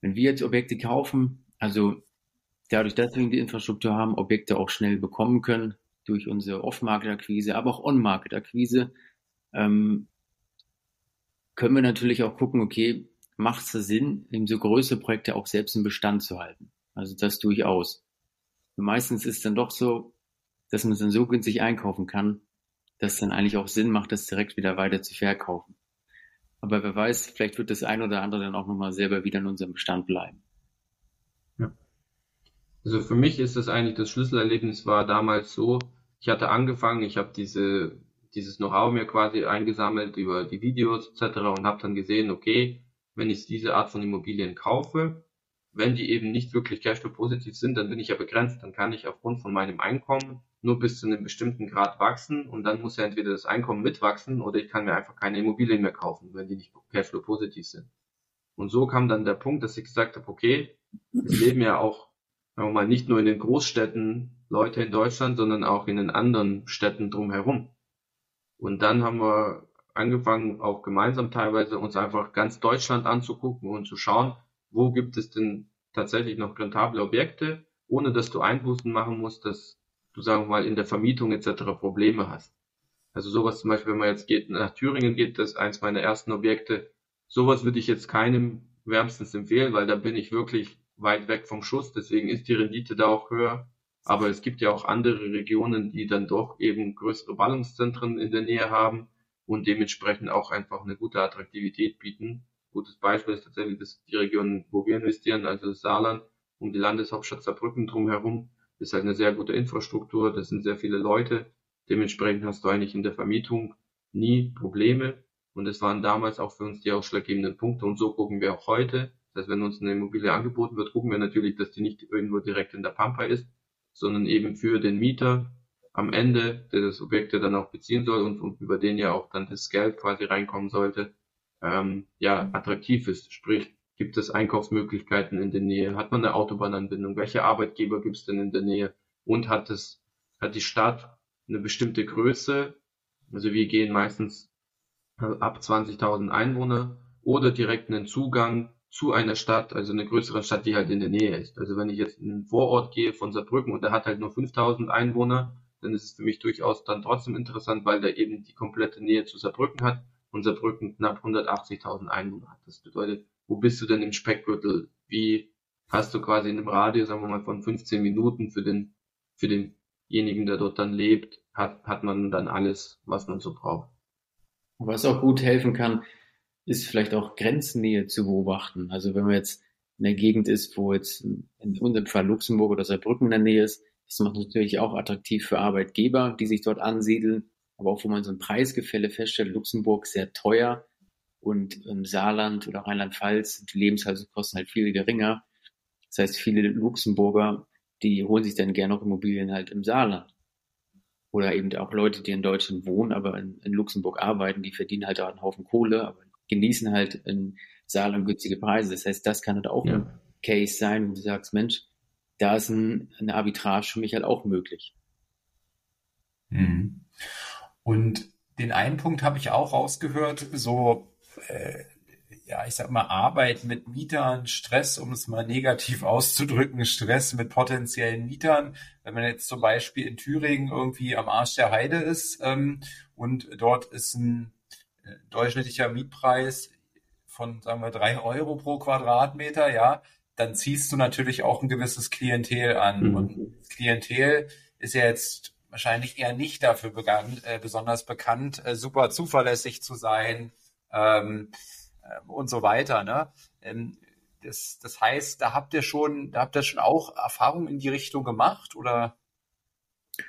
Wenn wir jetzt Objekte kaufen, also dadurch, dass wir die Infrastruktur haben, Objekte auch schnell bekommen können, durch unsere Off-Market-Akquise, aber auch On-Market-Akquise, ähm, können wir natürlich auch gucken, okay, macht es Sinn, eben so größere Projekte auch selbst im Bestand zu halten. Also das durchaus. Und meistens ist es dann doch so, dass man es dann so günstig einkaufen kann, dass es dann eigentlich auch Sinn macht, das direkt wieder weiter zu verkaufen. Aber wer weiß, vielleicht wird das ein oder andere dann auch nochmal selber wieder in unserem Bestand bleiben. Ja. Also für mich ist das eigentlich das Schlüsselerlebnis war damals so, ich hatte angefangen, ich habe diese, dieses Know-how mir quasi eingesammelt über die Videos etc. und habe dann gesehen, okay, wenn ich diese Art von Immobilien kaufe. Wenn die eben nicht wirklich Cashflow-positiv sind, dann bin ich ja begrenzt. Dann kann ich aufgrund von meinem Einkommen nur bis zu einem bestimmten Grad wachsen und dann muss ja entweder das Einkommen mitwachsen oder ich kann mir einfach keine Immobilien mehr kaufen, wenn die nicht Cashflow-positiv sind. Und so kam dann der Punkt, dass ich gesagt habe, okay, es leben ja auch, sagen wir mal, nicht nur in den Großstädten Leute in Deutschland, sondern auch in den anderen Städten drumherum. Und dann haben wir angefangen, auch gemeinsam teilweise uns einfach ganz Deutschland anzugucken und zu schauen, wo gibt es denn tatsächlich noch rentable Objekte, ohne dass du Einbußen machen musst, dass du, sagen wir mal, in der Vermietung etc. Probleme hast. Also sowas zum Beispiel, wenn man jetzt geht, nach Thüringen geht, das ist eins meiner ersten Objekte. Sowas würde ich jetzt keinem wärmstens empfehlen, weil da bin ich wirklich weit weg vom Schuss. Deswegen ist die Rendite da auch höher. Aber es gibt ja auch andere Regionen, die dann doch eben größere Ballungszentren in der Nähe haben und dementsprechend auch einfach eine gute Attraktivität bieten. Gutes Beispiel ist tatsächlich das, die Region, wo wir investieren, also das Saarland. um die Landeshauptstadt Saarbrücken drumherum ist halt eine sehr gute Infrastruktur, das sind sehr viele Leute. Dementsprechend hast du eigentlich in der Vermietung nie Probleme. Und es waren damals auch für uns die ausschlaggebenden Punkte. Und so gucken wir auch heute. Das heißt, wenn uns eine Immobilie angeboten wird, gucken wir natürlich, dass die nicht irgendwo direkt in der Pampa ist, sondern eben für den Mieter am Ende, der das Objekt ja dann auch beziehen soll und, und über den ja auch dann das Geld quasi reinkommen sollte, ähm, ja, attraktiv ist. Sprich, gibt es Einkaufsmöglichkeiten in der Nähe? Hat man eine Autobahnanbindung? Welche Arbeitgeber gibt es denn in der Nähe? Und hat es, hat die Stadt eine bestimmte Größe? Also wir gehen meistens ab 20.000 Einwohner oder direkt einen Zugang zu einer Stadt, also eine größere Stadt, die halt in der Nähe ist. Also wenn ich jetzt in einen Vorort gehe von Saarbrücken und der hat halt nur 5000 Einwohner, dann ist es für mich durchaus dann trotzdem interessant, weil der eben die komplette Nähe zu Saarbrücken hat und Saarbrücken knapp 180.000 Einwohner hat. Das bedeutet, wo bist du denn im Speckgürtel? Wie hast du quasi in einem Radius, sagen wir mal, von 15 Minuten für den, für denjenigen, der dort dann lebt, hat, hat man dann alles, was man so braucht. Was auch gut helfen kann, ist vielleicht auch Grenznähe zu beobachten. Also wenn man jetzt in der Gegend ist, wo jetzt in unserem Fall Luxemburg oder Saarbrücken in der Nähe ist, das macht natürlich auch attraktiv für Arbeitgeber, die sich dort ansiedeln, aber auch wo man so ein Preisgefälle feststellt, Luxemburg sehr teuer und im Saarland oder Rheinland-Pfalz die Lebenshaltungskosten halt viel geringer. Das heißt, viele Luxemburger, die holen sich dann gerne auch Immobilien halt im Saarland. Oder eben auch Leute, die in Deutschland wohnen, aber in, in Luxemburg arbeiten, die verdienen halt auch einen Haufen Kohle, aber genießen halt in Saarland günstige Preise. Das heißt, das kann halt auch ja. ein Case sein, wo du sagst, Mensch, da ist ein, eine Arbitrage für mich halt auch möglich. Mhm. Und den einen Punkt habe ich auch rausgehört, so, äh, ja, ich sag mal, Arbeit mit Mietern, Stress, um es mal negativ auszudrücken, Stress mit potenziellen Mietern. Wenn man jetzt zum Beispiel in Thüringen irgendwie am Arsch der Heide ist ähm, und dort ist ein äh, durchschnittlicher Mietpreis von, sagen wir, drei Euro pro Quadratmeter, ja, dann ziehst du natürlich auch ein gewisses Klientel an. Mhm. Und das Klientel ist ja jetzt wahrscheinlich eher nicht dafür begann, äh, besonders bekannt, äh, super zuverlässig zu sein ähm, äh, und so weiter. Ne? Ähm, das, das heißt, da habt ihr schon, da habt ihr schon auch Erfahrungen in die Richtung gemacht, oder?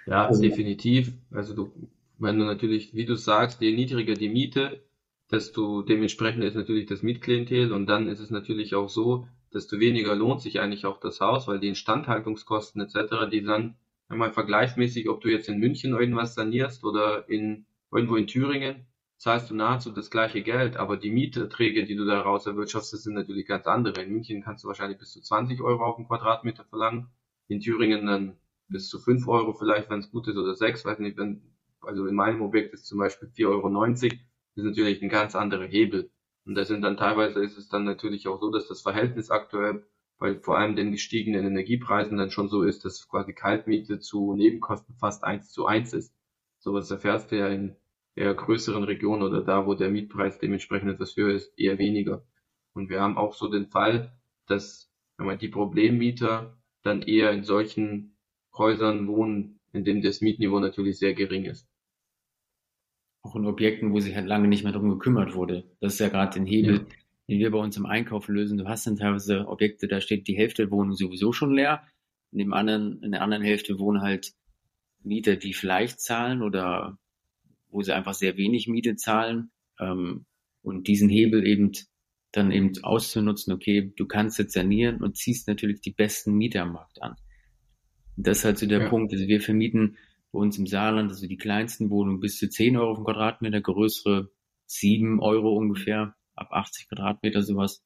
Ja, also, definitiv. Also du, wenn du natürlich, wie du sagst, je niedriger die Miete, desto dementsprechend ist natürlich das Mietklientel und dann ist es natürlich auch so, desto weniger lohnt sich eigentlich auch das Haus, weil die Instandhaltungskosten etc., die dann einmal vergleichsmäßig, ob du jetzt in München irgendwas sanierst oder in irgendwo in Thüringen, zahlst du nahezu das gleiche Geld, aber die Mieterträge, die du daraus erwirtschaftest, sind natürlich ganz andere. In München kannst du wahrscheinlich bis zu 20 Euro auf den Quadratmeter verlangen, in Thüringen dann bis zu 5 Euro vielleicht, wenn es gut ist, oder 6, weiß nicht, wenn, also in meinem Objekt ist zum Beispiel 4,90 Euro, ist natürlich ein ganz anderer Hebel. Und da sind dann teilweise ist es dann natürlich auch so, dass das Verhältnis aktuell bei vor allem den gestiegenen Energiepreisen dann schon so ist, dass quasi Kaltmiete zu Nebenkosten fast eins zu eins ist. Sowas erfährst du ja in eher größeren Regionen oder da, wo der Mietpreis dementsprechend etwas höher ist, eher weniger. Und wir haben auch so den Fall, dass wenn man die Problemmieter dann eher in solchen Häusern wohnen, in denen das Mietniveau natürlich sehr gering ist auch in Objekten, wo sich halt lange nicht mehr darum gekümmert wurde. Das ist ja gerade den Hebel, ja. den wir bei uns im Einkauf lösen. Du hast dann teilweise Objekte, da steht die Hälfte der Wohnung sowieso schon leer. In dem anderen, in der anderen Hälfte wohnen halt Mieter, die vielleicht zahlen oder wo sie einfach sehr wenig Miete zahlen. Ähm, und diesen Hebel eben dann eben auszunutzen, okay, du kannst jetzt sanieren und ziehst natürlich die besten Mieter am Markt an. Das ist halt so der ja. Punkt. Also wir vermieten bei uns im Saarland, also die kleinsten Wohnungen bis zu 10 Euro auf Quadratmeter, größere 7 Euro ungefähr, ab 80 Quadratmeter sowas.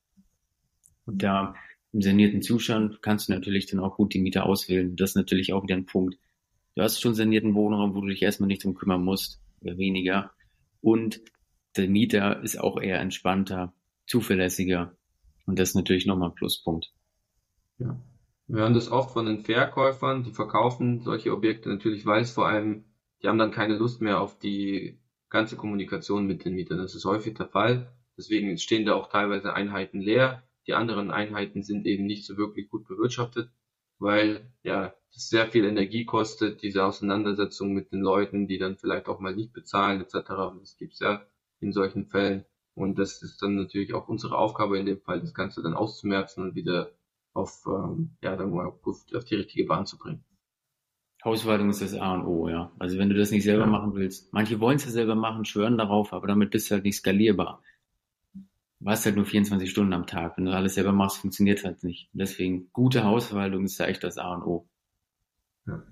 Und da im sanierten Zustand kannst du natürlich dann auch gut die Mieter auswählen. Das ist natürlich auch wieder ein Punkt. Du hast schon sanierten Wohnraum, wo du dich erstmal nicht drum kümmern musst, oder weniger. Und der Mieter ist auch eher entspannter, zuverlässiger. Und das ist natürlich nochmal ein Pluspunkt. Ja. Wir hören das oft von den Verkäufern, die verkaufen solche Objekte natürlich, weil es vor allem, die haben dann keine Lust mehr auf die ganze Kommunikation mit den Mietern. Das ist häufig der Fall. Deswegen stehen da auch teilweise Einheiten leer. Die anderen Einheiten sind eben nicht so wirklich gut bewirtschaftet, weil ja es sehr viel Energie kostet, diese Auseinandersetzung mit den Leuten, die dann vielleicht auch mal nicht bezahlen etc. Das gibt's ja in solchen Fällen. Und das ist dann natürlich auch unsere Aufgabe in dem Fall, das Ganze dann auszumerzen und wieder auf, ähm, ja, dann mal auf, auf die richtige Bahn zu bringen. Hausverwaltung ist das A und O, ja. Also wenn du das nicht selber ja. machen willst, manche wollen es ja selber machen, schwören darauf, aber damit bist du halt nicht skalierbar. Du hast halt nur 24 Stunden am Tag. Wenn du alles selber machst, funktioniert halt nicht. deswegen, gute Hausverwaltung ist da echt das A und O. Ja.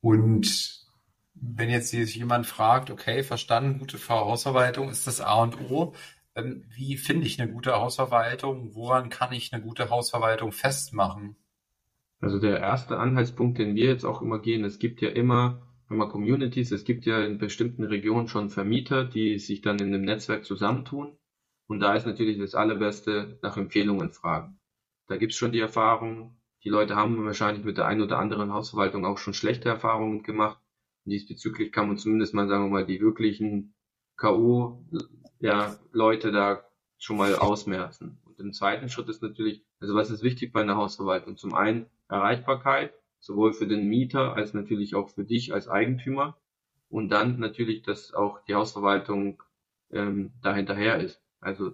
Und wenn jetzt sich jemand fragt, okay, verstanden, gute Hausverwaltung ist das A und O. Ähm, wie finde ich eine gute Hausverwaltung? Woran kann ich eine gute Hausverwaltung festmachen? Also der erste Anhaltspunkt, den wir jetzt auch immer gehen, es gibt ja immer, wenn man Communities, es gibt ja in bestimmten Regionen schon Vermieter, die sich dann in einem Netzwerk zusammentun. Und da ist natürlich das Allerbeste nach Empfehlungen fragen. Da gibt's schon die Erfahrung. Die Leute haben wahrscheinlich mit der einen oder anderen Hausverwaltung auch schon schlechte Erfahrungen gemacht. Und diesbezüglich kann man zumindest mal, sagen wir mal, die wirklichen K.O. Ja, Leute da schon mal ausmerzen. Und im zweiten Schritt ist natürlich, also was ist wichtig bei einer Hausverwaltung? Zum einen Erreichbarkeit, sowohl für den Mieter als natürlich auch für dich als Eigentümer. Und dann natürlich, dass auch die Hausverwaltung ähm, dahinterher ist. Also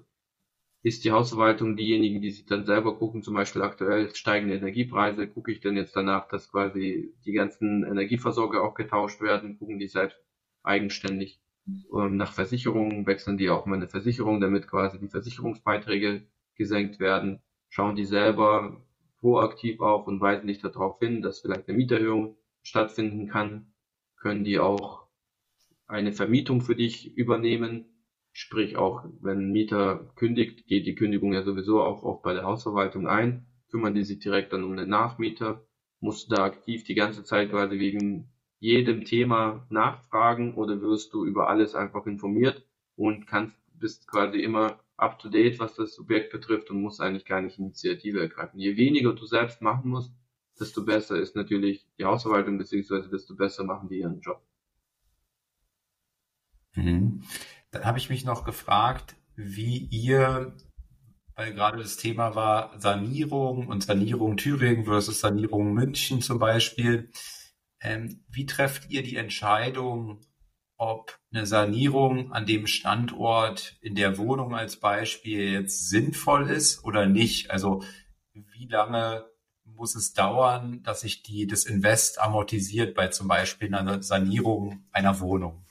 ist die Hausverwaltung diejenigen, die sich dann selber gucken, zum Beispiel aktuell steigende Energiepreise, gucke ich denn jetzt danach, dass quasi die ganzen Energieversorger auch getauscht werden, gucken die selbst eigenständig ähm, nach Versicherungen, wechseln die auch mal eine Versicherung, damit quasi die Versicherungsbeiträge gesenkt werden, schauen die selber, proaktiv auf und weisen dich darauf hin, dass vielleicht eine Mieterhöhung stattfinden kann, können die auch eine Vermietung für dich übernehmen. Sprich auch, wenn ein Mieter kündigt, geht die Kündigung ja sowieso auch oft bei der Hausverwaltung ein, kümmern die sich direkt dann um den Nachmieter, musst du da aktiv die ganze Zeit quasi wegen jedem Thema nachfragen oder wirst du über alles einfach informiert und kannst, bist quasi immer up to date, was das Subjekt betrifft und muss eigentlich gar nicht Initiative ergreifen. Je weniger du selbst machen musst, desto besser ist natürlich die Hausverwaltung, beziehungsweise desto besser machen die ihren Job. Mhm. Dann habe ich mich noch gefragt, wie ihr, weil gerade das Thema war Sanierung und Sanierung Thüringen versus Sanierung München zum Beispiel, ähm, wie trefft ihr die Entscheidung, ob eine Sanierung an dem Standort in der Wohnung als Beispiel jetzt sinnvoll ist oder nicht. Also wie lange muss es dauern, dass sich die, das Invest amortisiert bei zum Beispiel einer Sanierung einer Wohnung?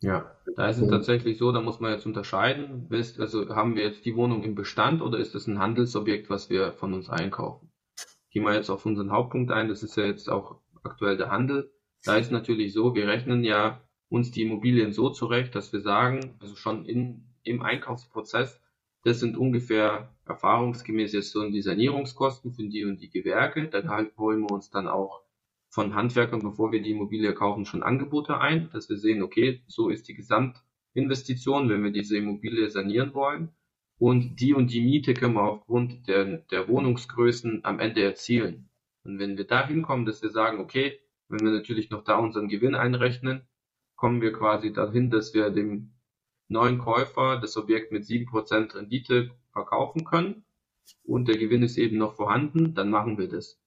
Ja, da ist es tatsächlich so, da muss man jetzt unterscheiden. Also haben wir jetzt die Wohnung im Bestand oder ist es ein Handelsobjekt, was wir von uns einkaufen? Gehen wir jetzt auf unseren Hauptpunkt ein, das ist ja jetzt auch aktuell der Handel. Da ist natürlich so, wir rechnen ja uns die Immobilien so zurecht, dass wir sagen, also schon in, im Einkaufsprozess, das sind ungefähr erfahrungsgemäß jetzt so die Sanierungskosten für die und die Gewerke. Dann holen wir uns dann auch von Handwerkern, bevor wir die Immobilie kaufen, schon Angebote ein, dass wir sehen, okay, so ist die Gesamtinvestition, wenn wir diese Immobilie sanieren wollen. Und die und die Miete können wir aufgrund der, der Wohnungsgrößen am Ende erzielen. Und wenn wir da hinkommen, dass wir sagen, okay, wenn wir natürlich noch da unseren Gewinn einrechnen, kommen wir quasi dahin, dass wir dem neuen Käufer das Objekt mit 7% Rendite verkaufen können und der Gewinn ist eben noch vorhanden, dann machen wir das.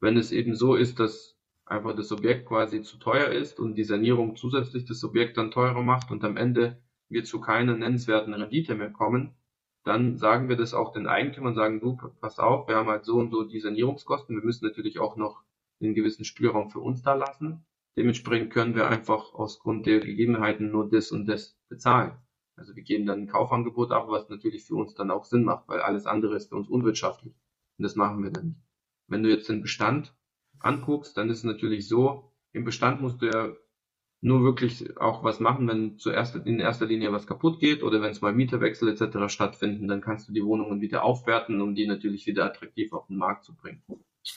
Wenn es eben so ist, dass einfach das Objekt quasi zu teuer ist und die Sanierung zusätzlich das Objekt dann teurer macht und am Ende wir zu keiner nennenswerten Rendite mehr kommen, dann sagen wir das auch den Eigentümern, sagen du, pass auf, wir haben halt so und so die Sanierungskosten, wir müssen natürlich auch noch einen gewissen Spielraum für uns da lassen. Dementsprechend können wir einfach aus Grund der Gegebenheiten nur das und das bezahlen. Also wir geben dann ein Kaufangebot ab, was natürlich für uns dann auch Sinn macht, weil alles andere ist für uns unwirtschaftlich. Und das machen wir dann nicht. Wenn du jetzt den Bestand anguckst, dann ist es natürlich so, im Bestand musst du ja nur wirklich auch was machen, wenn zuerst in erster Linie was kaputt geht oder wenn es mal Mieterwechsel etc. stattfinden, dann kannst du die Wohnungen wieder aufwerten, um die natürlich wieder attraktiv auf den Markt zu bringen.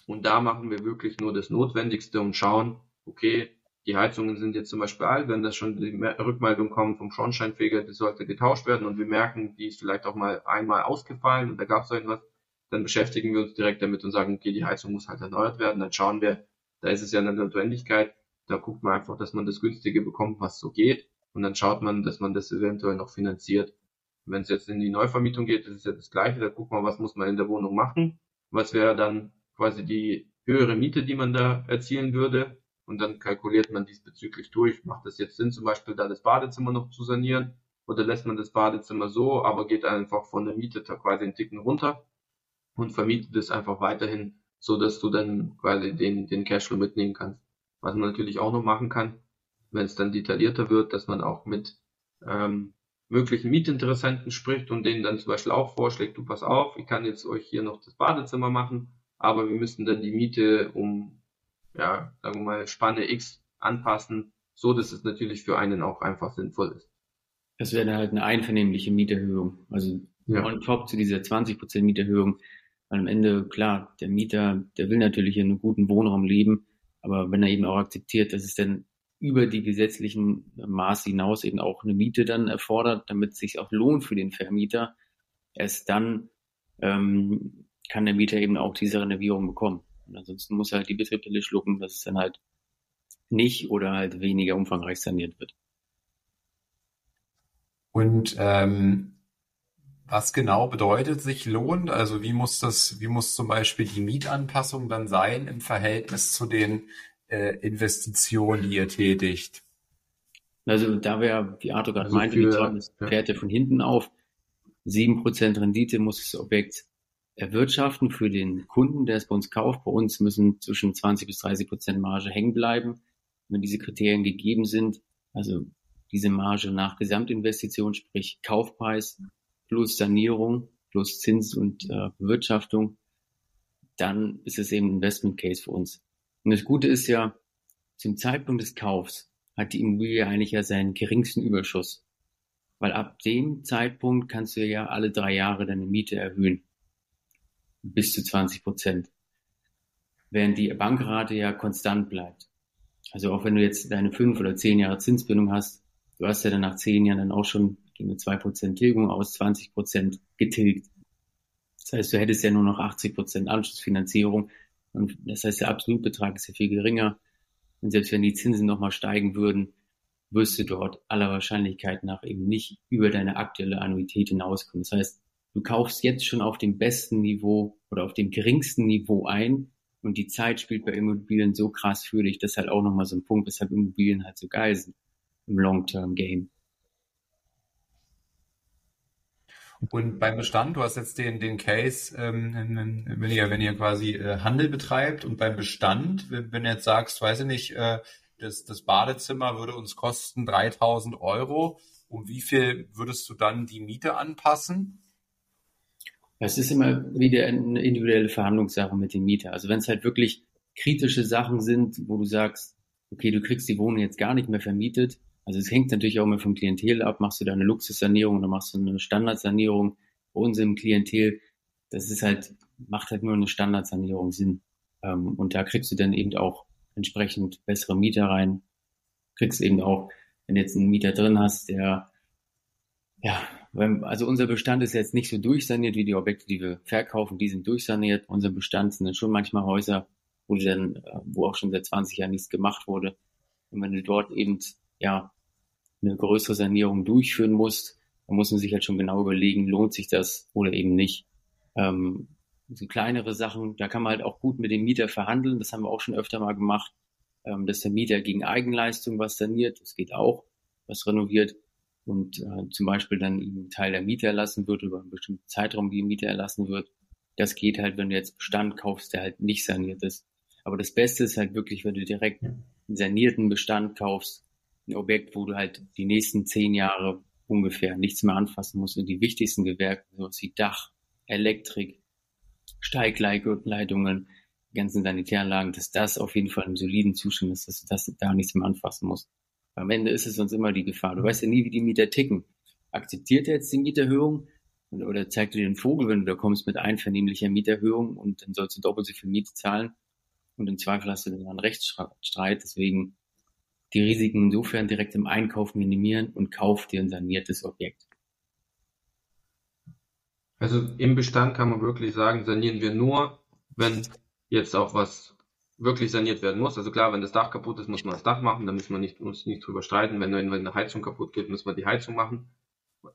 Und da machen wir wirklich nur das Notwendigste und schauen, okay, die Heizungen sind jetzt zum Beispiel alt, wenn das schon die Rückmeldung kommt vom Schornsteinfeger, das sollte getauscht werden und wir merken, die ist vielleicht auch mal einmal ausgefallen und da gab es irgendwas, dann beschäftigen wir uns direkt damit und sagen, okay, die Heizung muss halt erneuert werden, dann schauen wir, da ist es ja eine Notwendigkeit, da guckt man einfach, dass man das Günstige bekommt, was so geht und dann schaut man, dass man das eventuell noch finanziert. Wenn es jetzt in die Neuvermietung geht, das ist ja das Gleiche, da guckt man, was muss man in der Wohnung machen, was wäre dann quasi die höhere Miete, die man da erzielen würde und dann kalkuliert man diesbezüglich durch. Macht es jetzt Sinn, zum Beispiel da das Badezimmer noch zu sanieren oder lässt man das Badezimmer so, aber geht einfach von der Miete da quasi einen Ticken runter? und vermietet es einfach weiterhin, so dass du dann quasi den, den Cashflow mitnehmen kannst. Was man natürlich auch noch machen kann, wenn es dann detaillierter wird, dass man auch mit ähm, möglichen Mietinteressenten spricht und denen dann zum Beispiel auch vorschlägt, du pass auf, ich kann jetzt euch hier noch das Badezimmer machen, aber wir müssen dann die Miete um, ja, sagen wir mal, Spanne X anpassen, so dass es natürlich für einen auch einfach sinnvoll ist. Das wäre dann halt eine einvernehmliche Mieterhöhung. Also ja. on top zu dieser 20% Mieterhöhung. Weil am Ende, klar, der Mieter, der will natürlich in einem guten Wohnraum leben, aber wenn er eben auch akzeptiert, dass es dann über die gesetzlichen Maße hinaus eben auch eine Miete dann erfordert, damit es sich auch lohnt für den Vermieter, erst dann ähm, kann der Mieter eben auch diese Renovierung bekommen. Und ansonsten muss er halt die Betriebsstelle schlucken, dass es dann halt nicht oder halt weniger umfangreich saniert wird. Und ähm, was genau bedeutet sich lohnt? Also wie muss das, wie muss zum Beispiel die Mietanpassung dann sein im Verhältnis zu den äh, Investitionen, die ihr tätigt? Also da wäre, wie Arthur gerade also meinte, für, das fährt ja. von hinten auf. Sieben Prozent Rendite muss das Objekt erwirtschaften für den Kunden, der es bei uns kauft. Bei uns müssen zwischen 20 bis 30 Prozent Marge hängen bleiben. Wenn diese Kriterien gegeben sind, also diese Marge nach Gesamtinvestition, sprich Kaufpreis plus Sanierung plus Zins und äh, Bewirtschaftung, dann ist es eben ein Investment Case für uns. Und das Gute ist ja, zum Zeitpunkt des Kaufs hat die Immobilie eigentlich ja seinen geringsten Überschuss. Weil ab dem Zeitpunkt kannst du ja alle drei Jahre deine Miete erhöhen. Bis zu 20 Prozent. Während die Bankrate ja konstant bleibt. Also auch wenn du jetzt deine fünf oder zehn Jahre Zinsbindung hast, du hast ja dann nach zehn Jahren dann auch schon eine zwei Prozent Tilgung aus 20 Prozent getilgt. Das heißt, du hättest ja nur noch 80 Prozent Anschlussfinanzierung. Und das heißt, der Absolutbetrag ist ja viel geringer. Und selbst wenn die Zinsen nochmal steigen würden, wirst du dort aller Wahrscheinlichkeit nach eben nicht über deine aktuelle Annuität hinauskommen. Das heißt, du kaufst jetzt schon auf dem besten Niveau oder auf dem geringsten Niveau ein und die Zeit spielt bei Immobilien so krass für dich. Das ist halt auch nochmal so ein Punkt, weshalb Immobilien halt so geil sind im Long-Term-Game. Und beim Bestand, du hast jetzt den, den Case, ähm, wenn ihr, wenn ihr quasi äh, Handel betreibt und beim Bestand, wenn, wenn du jetzt sagst, weiß ich nicht, äh, das, das Badezimmer würde uns kosten 3000 Euro, um wie viel würdest du dann die Miete anpassen? Es ist immer wieder eine individuelle Verhandlungssache mit dem Mieter. Also wenn es halt wirklich kritische Sachen sind, wo du sagst, okay, du kriegst die Wohnung jetzt gar nicht mehr vermietet, also es hängt natürlich auch immer vom Klientel ab. Machst du da eine Luxussanierung oder machst du eine Standardsanierung? Bei uns im Klientel, das ist halt, macht halt nur eine Standardsanierung Sinn. Ähm, und da kriegst du dann eben auch entsprechend bessere Mieter rein. Kriegst eben auch, wenn du jetzt einen Mieter drin hast, der, ja, also unser Bestand ist jetzt nicht so durchsaniert wie die Objekte, die wir verkaufen, die sind durchsaniert. Unser Bestand sind dann schon manchmal Häuser, wo dann, äh, wo auch schon seit 20 Jahren nichts gemacht wurde. Und wenn du dort eben ja, eine größere Sanierung durchführen musst, dann muss man sich halt schon genau überlegen, lohnt sich das oder eben nicht. Ähm, so kleinere Sachen, da kann man halt auch gut mit dem Mieter verhandeln. Das haben wir auch schon öfter mal gemacht, ähm, dass der Mieter gegen Eigenleistung was saniert. Das geht auch, was renoviert und äh, zum Beispiel dann ihm Teil der Miete erlassen wird über einen bestimmten Zeitraum, die Miete erlassen wird. Das geht halt, wenn du jetzt Bestand kaufst, der halt nicht saniert ist. Aber das Beste ist halt wirklich, wenn du direkt einen sanierten Bestand kaufst, ein Objekt, wo du halt die nächsten zehn Jahre ungefähr nichts mehr anfassen musst und die wichtigsten Gewerke, sowas wie Dach, Elektrik, Steigleitungen, die ganzen Sanitäranlagen, dass das auf jeden Fall im soliden Zustand ist, dass du das da nichts mehr anfassen musst. Am Ende ist es uns immer die Gefahr. Du weißt ja nie, wie die Mieter ticken. Akzeptiert er jetzt die Mieterhöhung oder zeigt dir den Vogel, wenn du da kommst mit einvernehmlicher Mieterhöhung und dann sollst du doppelt so viel Miete zahlen und im Zweifel hast du dann einen Rechtsstreit. Deswegen die Risiken insofern direkt im Einkauf minimieren und kauf dir ein saniertes Objekt. Also im Bestand kann man wirklich sagen, sanieren wir nur, wenn jetzt auch was wirklich saniert werden muss. Also klar, wenn das Dach kaputt ist, muss man das Dach machen, da müssen wir nicht, uns nicht drüber streiten. Wenn eine Heizung kaputt geht, muss man die Heizung machen.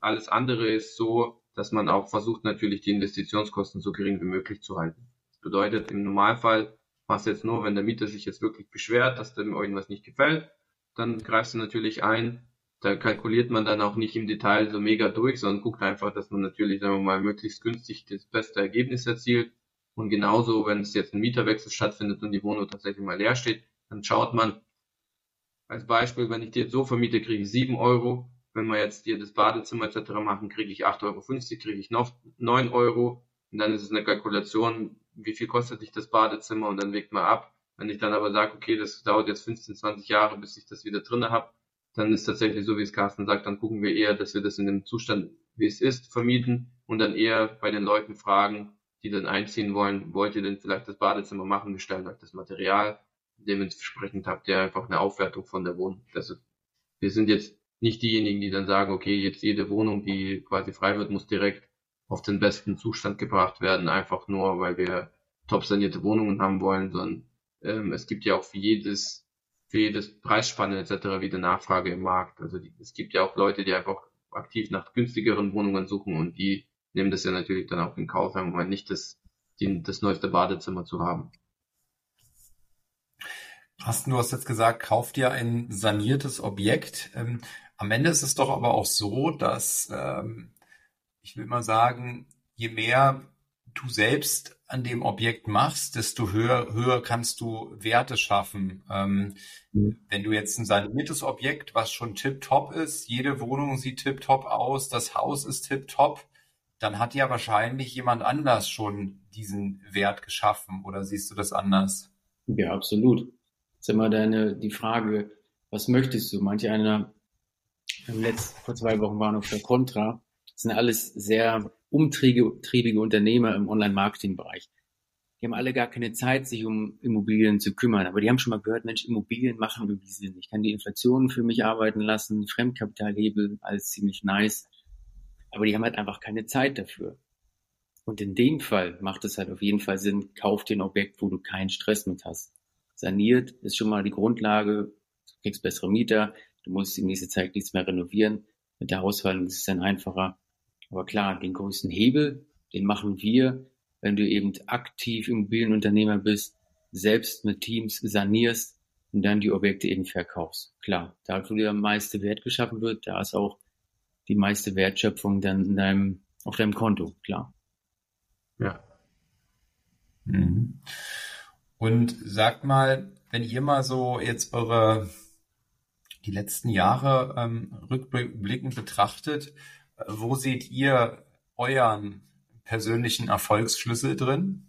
Alles andere ist so, dass man auch versucht, natürlich die Investitionskosten so gering wie möglich zu halten. Das bedeutet, im Normalfall du jetzt nur, wenn der Mieter sich jetzt wirklich beschwert, dass dem irgendwas nicht gefällt, dann greifst du natürlich ein. da kalkuliert man dann auch nicht im Detail so mega durch, sondern guckt einfach, dass man natürlich, sagen wir mal, möglichst günstig das beste Ergebnis erzielt. Und genauso, wenn es jetzt ein Mieterwechsel stattfindet und die Wohnung tatsächlich mal leer steht, dann schaut man, als Beispiel, wenn ich die jetzt so vermiete, kriege ich 7 Euro. Wenn wir jetzt hier das Badezimmer etc. machen, kriege ich 8,50 Euro, kriege ich noch 9 Euro. Und dann ist es eine Kalkulation, wie viel kostet dich das Badezimmer und dann wägt man ab. Wenn ich dann aber sage, okay, das dauert jetzt 15, 20 Jahre, bis ich das wieder drinne habe, dann ist tatsächlich so, wie es Carsten sagt, dann gucken wir eher, dass wir das in dem Zustand, wie es ist, vermieten und dann eher bei den Leuten fragen, die dann einziehen wollen, wollt ihr denn vielleicht das Badezimmer machen, wir stellen euch das Material, dementsprechend habt ihr einfach eine Aufwertung von der Wohnung. Also wir sind jetzt nicht diejenigen, die dann sagen, okay, jetzt jede Wohnung, die quasi frei wird, muss direkt auf den besten Zustand gebracht werden, einfach nur, weil wir top sanierte Wohnungen haben wollen, sondern ähm, es gibt ja auch für jedes, für jedes Preisspanne etc. wieder Nachfrage im Markt. Also die, es gibt ja auch Leute, die einfach aktiv nach günstigeren Wohnungen suchen und die nehmen das ja natürlich dann auch in Kauf, wenn nicht das, die, das neueste Badezimmer zu haben. Carsten, du hast jetzt gesagt, kauf dir ein saniertes Objekt. Ähm, am Ende ist es doch aber auch so, dass ähm, ich will mal sagen, je mehr du selbst an dem Objekt machst, desto höher, höher kannst du Werte schaffen. Ähm, mhm. Wenn du jetzt ein saniertes Objekt, was schon tip-top ist, jede Wohnung sieht tip-top aus, das Haus ist tip-top, dann hat ja wahrscheinlich jemand anders schon diesen Wert geschaffen. Oder siehst du das anders? Ja, absolut ist immer deine, die Frage, was möchtest du? Manche einer, letzt, vor zwei Wochen waren auf der Contra, das sind alles sehr umtriebige Unternehmer im Online-Marketing-Bereich. Die haben alle gar keine Zeit, sich um Immobilien zu kümmern. Aber die haben schon mal gehört, Mensch, Immobilien machen irgendwie Sinn. Ich kann die Inflation für mich arbeiten lassen, Fremdkapitalhebel, alles ziemlich nice. Aber die haben halt einfach keine Zeit dafür. Und in dem Fall macht es halt auf jeden Fall Sinn, kauf dir ein Objekt, wo du keinen Stress mit hast saniert, ist schon mal die Grundlage. Du kriegst bessere Mieter, du musst die nächste Zeit nichts mehr renovieren. Mit der Hausverwaltung ist es dann einfacher. Aber klar, den größten Hebel, den machen wir, wenn du eben aktiv Immobilienunternehmer bist, selbst mit Teams sanierst und dann die Objekte eben verkaufst. Klar, da wo der meiste Wert geschaffen wird, da ist auch die meiste Wertschöpfung dann in deinem, auf deinem Konto, klar. Ja. Mhm. Und sagt mal, wenn ihr mal so jetzt eure die letzten Jahre ähm, rückblickend betrachtet, wo seht ihr euren persönlichen Erfolgsschlüssel drin?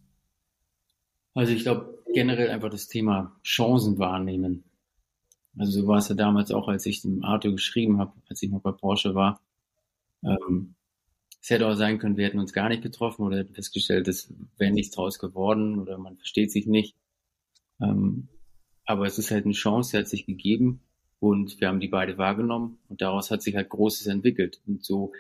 Also ich glaube generell einfach das Thema Chancen wahrnehmen. Also so war es ja damals auch, als ich dem Arthur geschrieben habe, als ich noch bei Porsche war. Ähm, es hätte auch sein können, wir hätten uns gar nicht getroffen oder hätten festgestellt, es wäre nichts draus geworden oder man versteht sich nicht. Ähm, aber es ist halt eine Chance, die hat sich gegeben und wir haben die beide wahrgenommen und daraus hat sich halt Großes entwickelt. Und so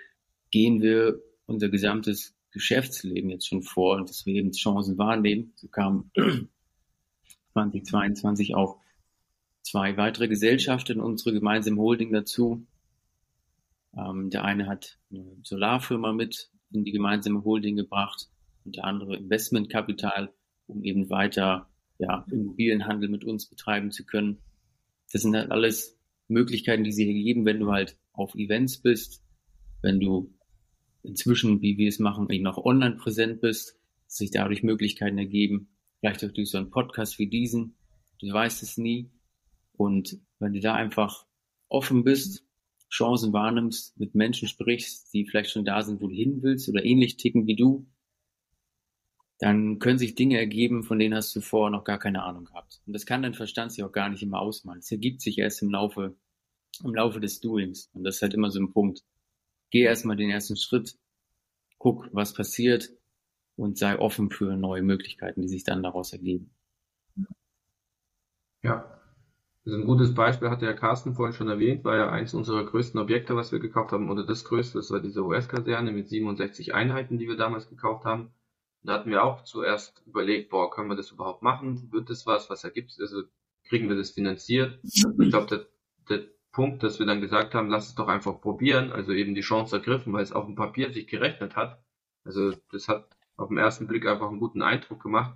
gehen wir unser gesamtes Geschäftsleben jetzt schon vor und dass wir eben Chancen wahrnehmen. So kam 2022 auch zwei weitere Gesellschaften in unsere gemeinsame Holding dazu. Ähm, der eine hat eine Solarfirma mit in die gemeinsame Holding gebracht und der andere Investmentkapital, um eben weiter ja, Immobilienhandel mit uns betreiben zu können. Das sind halt alles Möglichkeiten, die sie hier geben, wenn du halt auf Events bist, wenn du inzwischen, wie wir es machen, eben auch online präsent bist, sich dadurch Möglichkeiten ergeben, vielleicht auch durch so einen Podcast wie diesen. Du weißt es nie. Und wenn du da einfach offen bist, Chancen wahrnimmst, mit Menschen sprichst, die vielleicht schon da sind, wo du hin willst oder ähnlich ticken wie du, dann können sich Dinge ergeben, von denen hast du vorher noch gar keine Ahnung gehabt. Und das kann dein Verstand sich auch gar nicht immer ausmalen. Es ergibt sich erst im Laufe, im Laufe des Doings. Und das ist halt immer so ein Punkt. Geh erstmal den ersten Schritt, guck, was passiert und sei offen für neue Möglichkeiten, die sich dann daraus ergeben. Ja, das ist ein gutes Beispiel, hatte ja Carsten vorhin schon erwähnt, war ja eins unserer größten Objekte, was wir gekauft haben, oder das größte, das war diese US-Kaserne mit 67 Einheiten, die wir damals gekauft haben. Da hatten wir auch zuerst überlegt, boah, können wir das überhaupt machen? Wird das was? Was ergibt es? Also kriegen wir das finanziert? Ich glaube, der, der Punkt, dass wir dann gesagt haben, lass es doch einfach probieren, also eben die Chance ergriffen, weil es auf dem Papier sich gerechnet hat. Also das hat auf den ersten Blick einfach einen guten Eindruck gemacht.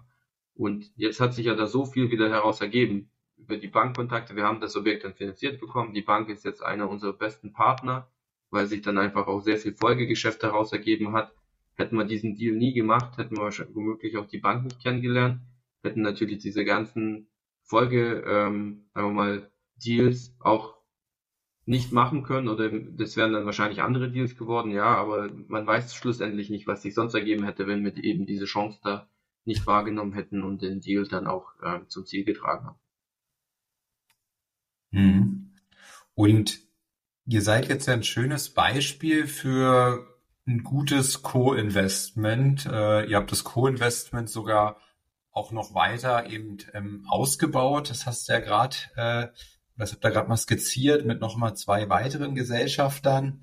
Und jetzt hat sich ja da so viel wieder heraus ergeben über die Bankkontakte, wir haben das Objekt dann finanziert bekommen. Die Bank ist jetzt einer unserer besten Partner, weil sich dann einfach auch sehr viel Folgegeschäft daraus ergeben hat. Hätten wir diesen Deal nie gemacht, hätten wir womöglich auch die Bank nicht kennengelernt, hätten natürlich diese ganzen Folge, ähm, sagen wir mal, Deals auch nicht machen können oder das wären dann wahrscheinlich andere Deals geworden, ja, aber man weiß schlussendlich nicht, was sich sonst ergeben hätte, wenn wir eben diese Chance da nicht wahrgenommen hätten und den Deal dann auch äh, zum Ziel getragen haben. Hm. Und ihr seid jetzt ein schönes Beispiel für ein gutes Co-Investment. Äh, ihr habt das Co-Investment sogar auch noch weiter eben ähm, ausgebaut. Das hast du ja gerade äh, das habt ihr gerade mal skizziert mit nochmal zwei weiteren Gesellschaftern.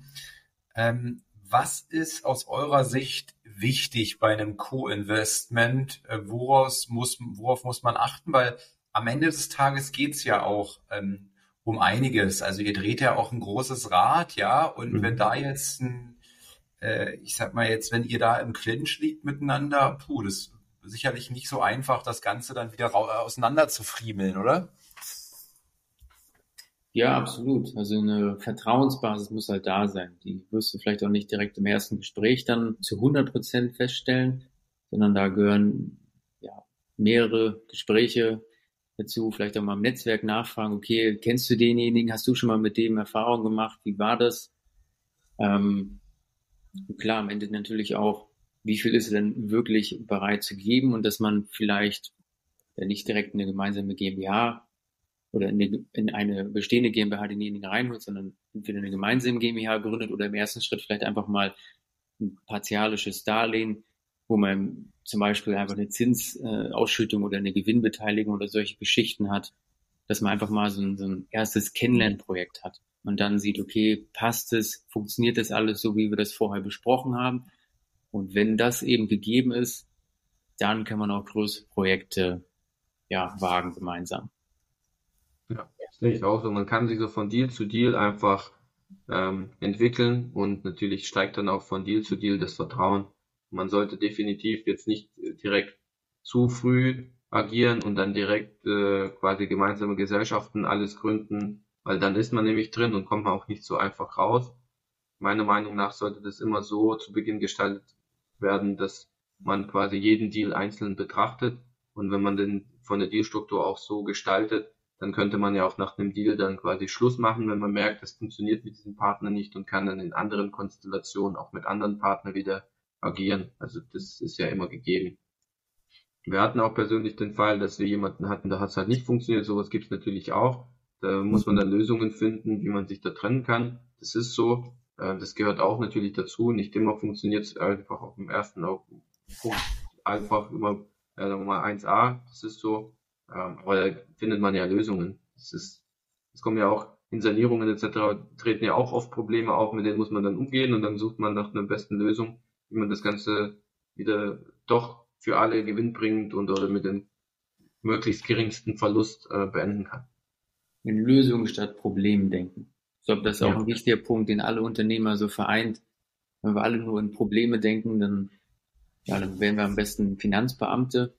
Ähm, was ist aus eurer Sicht wichtig bei einem Co-Investment? Äh, woraus muss, worauf muss man achten? Weil am Ende des Tages geht's ja auch ähm, um einiges. Also ihr dreht ja auch ein großes Rad, ja, und mhm. wenn da jetzt ein, äh, ich sag mal jetzt, wenn ihr da im Clinch liegt miteinander, puh, das ist sicherlich nicht so einfach, das Ganze dann wieder auseinander zu friemeln, oder? Ja, absolut. Also eine Vertrauensbasis muss halt da sein. Die wirst du vielleicht auch nicht direkt im ersten Gespräch dann zu 100 Prozent feststellen, sondern da gehören ja mehrere Gespräche dazu, vielleicht auch mal im Netzwerk nachfragen, okay, kennst du denjenigen, hast du schon mal mit dem Erfahrung gemacht, wie war das? Ähm, klar, am Ende natürlich auch, wie viel ist denn wirklich bereit zu geben und dass man vielleicht ja, nicht direkt eine gemeinsame GmbH oder in, eine, in eine bestehende GmbH denjenigen reinholt, sondern entweder eine gemeinsame GmbH gründet oder im ersten Schritt vielleicht einfach mal ein partialisches Darlehen, wo man zum Beispiel einfach eine Zinsausschüttung oder eine Gewinnbeteiligung oder solche Geschichten hat, dass man einfach mal so ein, so ein erstes Kennenlernprojekt hat und dann sieht, okay, passt es, funktioniert das alles so, wie wir das vorher besprochen haben? Und wenn das eben gegeben ist, dann kann man auch größere Projekte ja, wagen gemeinsam. Ja, sehe ich auch so. Man kann sich so von Deal zu Deal einfach ähm, entwickeln und natürlich steigt dann auch von Deal zu Deal das Vertrauen. Man sollte definitiv jetzt nicht direkt zu früh agieren und dann direkt äh, quasi gemeinsame Gesellschaften alles gründen, weil dann ist man nämlich drin und kommt man auch nicht so einfach raus. Meiner Meinung nach sollte das immer so zu Beginn gestaltet werden, dass man quasi jeden Deal einzeln betrachtet und wenn man den von der Dealstruktur auch so gestaltet, dann könnte man ja auch nach einem Deal dann quasi Schluss machen, wenn man merkt, das funktioniert mit diesem Partner nicht und kann dann in anderen Konstellationen auch mit anderen Partnern wieder agieren. Also das ist ja immer gegeben. Wir hatten auch persönlich den Fall, dass wir jemanden hatten, da hat es halt nicht funktioniert. Sowas gibt es natürlich auch. Da muss man dann Lösungen finden, wie man sich da trennen kann. Das ist so. Äh, das gehört auch natürlich dazu. Nicht immer funktioniert es einfach auf dem ersten Punkt. Einfach immer, ja, sagen wir mal 1a. Das ist so. Ähm, aber da findet man ja Lösungen. Es ist, es kommen ja auch in Sanierungen etc. treten ja auch oft Probleme auf, mit denen muss man dann umgehen und dann sucht man nach einer besten Lösung, wie man das Ganze wieder doch für alle gewinnbringend und oder mit dem möglichst geringsten Verlust äh, beenden kann. In Lösungen statt Problemen denken. Ich glaube, das ist auch ja. ein wichtiger Punkt, den alle Unternehmer so vereint. Wenn wir alle nur in Probleme denken, dann, ja, dann wären wir am besten Finanzbeamte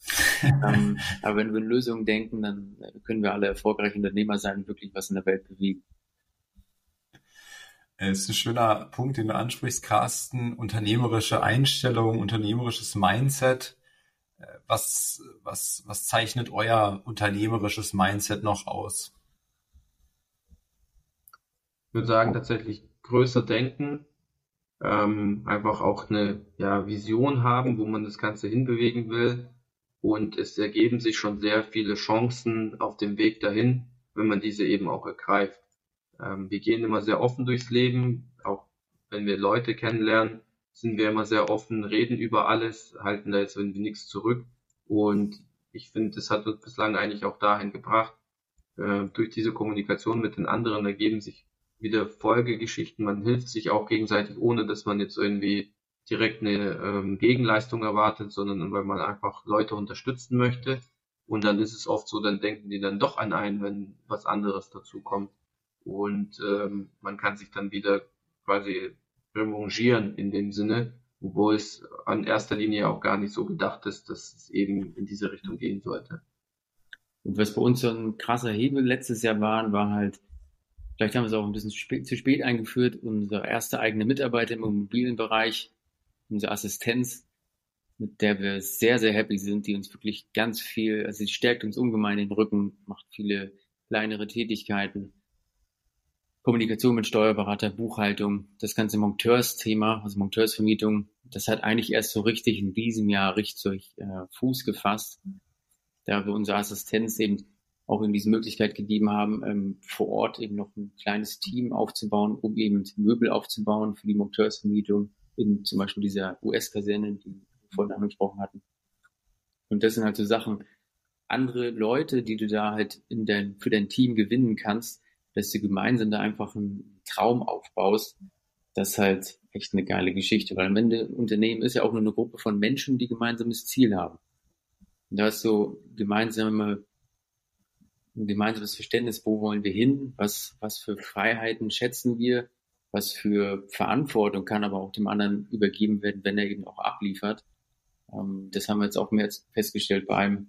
ähm, aber wenn wir in Lösungen denken, dann können wir alle erfolgreiche Unternehmer sein und wirklich was in der Welt bewegen. Es ist ein schöner Punkt, den du ansprichst, Carsten. Unternehmerische Einstellung, unternehmerisches Mindset. Was, was, was zeichnet euer unternehmerisches Mindset noch aus? Ich würde sagen, tatsächlich größer denken, ähm, einfach auch eine ja, Vision haben, wo man das Ganze hinbewegen will und es ergeben sich schon sehr viele Chancen auf dem Weg dahin, wenn man diese eben auch ergreift. Ähm, wir gehen immer sehr offen durchs Leben, auch wenn wir Leute kennenlernen, sind wir immer sehr offen, reden über alles, halten da jetzt irgendwie nichts zurück. Und ich finde, das hat uns bislang eigentlich auch dahin gebracht. Äh, durch diese Kommunikation mit den anderen ergeben sich wieder Folgegeschichten. Man hilft sich auch gegenseitig, ohne dass man jetzt irgendwie direkt eine ähm, Gegenleistung erwartet, sondern weil man einfach Leute unterstützen möchte. Und dann ist es oft so, dann denken die dann doch an einen, wenn was anderes dazu kommt. Und ähm, man kann sich dann wieder quasi revanchieren in dem Sinne, obwohl es an erster Linie auch gar nicht so gedacht ist, dass es eben in diese Richtung gehen sollte. Und was bei uns so ein krasser Hebel letztes Jahr war, war halt, vielleicht haben wir es auch ein bisschen spät, zu spät eingeführt, unser erster eigene Mitarbeiter im Immobilienbereich, unsere Assistenz, mit der wir sehr, sehr happy sind, die uns wirklich ganz viel, also sie stärkt uns ungemein den Rücken, macht viele kleinere Tätigkeiten, Kommunikation mit Steuerberater, Buchhaltung, das ganze Monteursthema, also Monteursvermietung, das hat eigentlich erst so richtig in diesem Jahr richtig äh, Fuß gefasst da wir unsere Assistenz eben auch in diese Möglichkeit gegeben haben, ähm, vor Ort eben noch ein kleines Team aufzubauen, um eben Möbel aufzubauen für die Monteursvermietung in zum Beispiel dieser US-Kaserne, die wir vorhin angesprochen hatten. Und das sind halt so Sachen, andere Leute, die du da halt in dein, für dein Team gewinnen kannst, dass du gemeinsam da einfach einen Traum aufbaust, das ist halt echt eine geile Geschichte, weil am Ende Unternehmen ist ja auch nur eine Gruppe von Menschen, die gemeinsames Ziel haben. Und da ist so gemeinsame, ein gemeinsames Verständnis, wo wollen wir hin, was, was für Freiheiten schätzen wir, was für Verantwortung kann aber auch dem anderen übergeben werden, wenn er eben auch abliefert. Ähm, das haben wir jetzt auch mehr festgestellt bei einem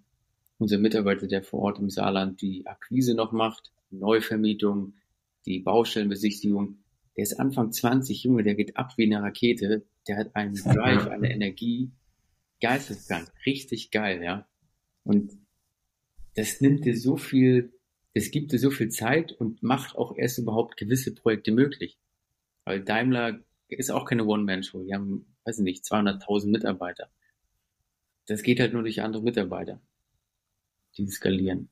unser Mitarbeiter, der vor Ort im Saarland die Akquise noch macht, Neuvermietung, die Baustellenbesichtigung. Der ist Anfang 20, Junge, der geht ab wie eine Rakete. Der hat einen Drive, eine Energie. Geisteskrank. Richtig geil, ja. Und das nimmt dir so viel, das gibt dir so viel Zeit und macht auch erst überhaupt gewisse Projekte möglich. Weil Daimler ist auch keine One-Man-Show. Die haben, weiß ich nicht, 200.000 Mitarbeiter. Das geht halt nur durch andere Mitarbeiter, die skalieren.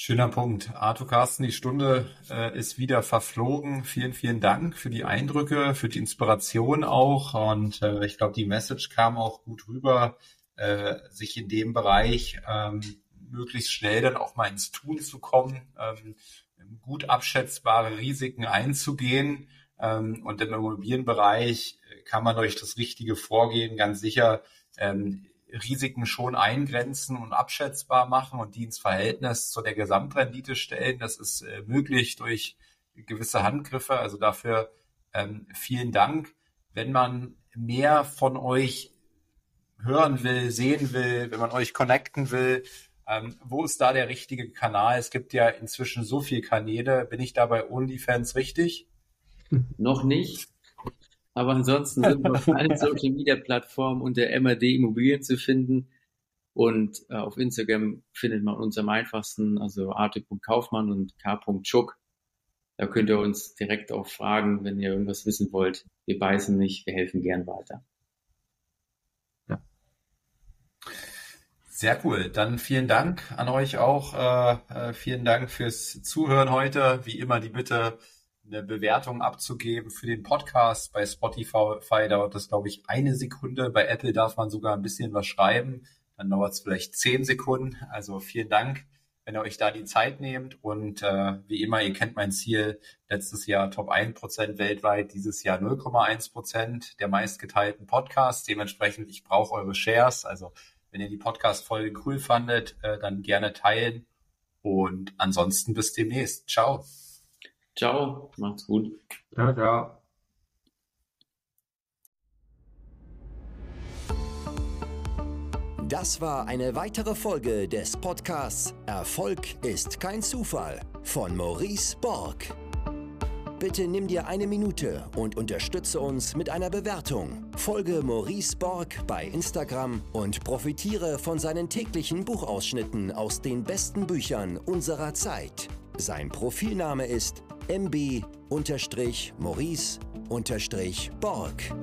Schöner Punkt. Arthur Carsten, die Stunde äh, ist wieder verflogen. Vielen, vielen Dank für die Eindrücke, für die Inspiration auch. Und äh, ich glaube, die Message kam auch gut rüber äh, sich in dem Bereich ähm, möglichst schnell dann auch mal ins Tun zu kommen, ähm, gut abschätzbare Risiken einzugehen. Ähm, und im Immobilienbereich kann man durch das richtige Vorgehen ganz sicher ähm, Risiken schon eingrenzen und abschätzbar machen und die ins Verhältnis zu der Gesamtrendite stellen. Das ist äh, möglich durch gewisse Handgriffe. Also dafür ähm, vielen Dank. Wenn man mehr von euch hören will, sehen will, wenn man euch connecten will, ähm, wo ist da der richtige Kanal? Es gibt ja inzwischen so viele Kanäle. Bin ich da bei OnlyFans richtig? Noch nicht. Aber ansonsten sind wir auf allen Social Media Plattformen unter MAD Immobilien zu finden. Und äh, auf Instagram findet man uns am einfachsten, also arte.kaufmann und k.schuck. Da könnt ihr uns direkt auch fragen, wenn ihr irgendwas wissen wollt. Wir beißen nicht, wir helfen gern weiter. Sehr cool. Dann vielen Dank an euch auch. Äh, äh, vielen Dank fürs Zuhören heute. Wie immer die Bitte, eine Bewertung abzugeben für den Podcast. Bei Spotify dauert das, glaube ich, eine Sekunde. Bei Apple darf man sogar ein bisschen was schreiben. Dann dauert es vielleicht zehn Sekunden. Also vielen Dank, wenn ihr euch da die Zeit nehmt. Und äh, wie immer, ihr kennt mein Ziel. Letztes Jahr Top 1% weltweit, dieses Jahr 0,1% der meistgeteilten Podcasts. Dementsprechend, ich brauche eure Shares. Also wenn ihr die Podcast-Folge cool fandet, äh, dann gerne teilen. Und ansonsten bis demnächst. Ciao. Ciao, macht's gut. Ciao, ciao. Das war eine weitere Folge des Podcasts Erfolg ist kein Zufall von Maurice Borg. Bitte nimm dir eine Minute und unterstütze uns mit einer Bewertung. Folge Maurice Borg bei Instagram und profitiere von seinen täglichen Buchausschnitten aus den besten Büchern unserer Zeit. Sein Profilname ist mb-maurice-borg.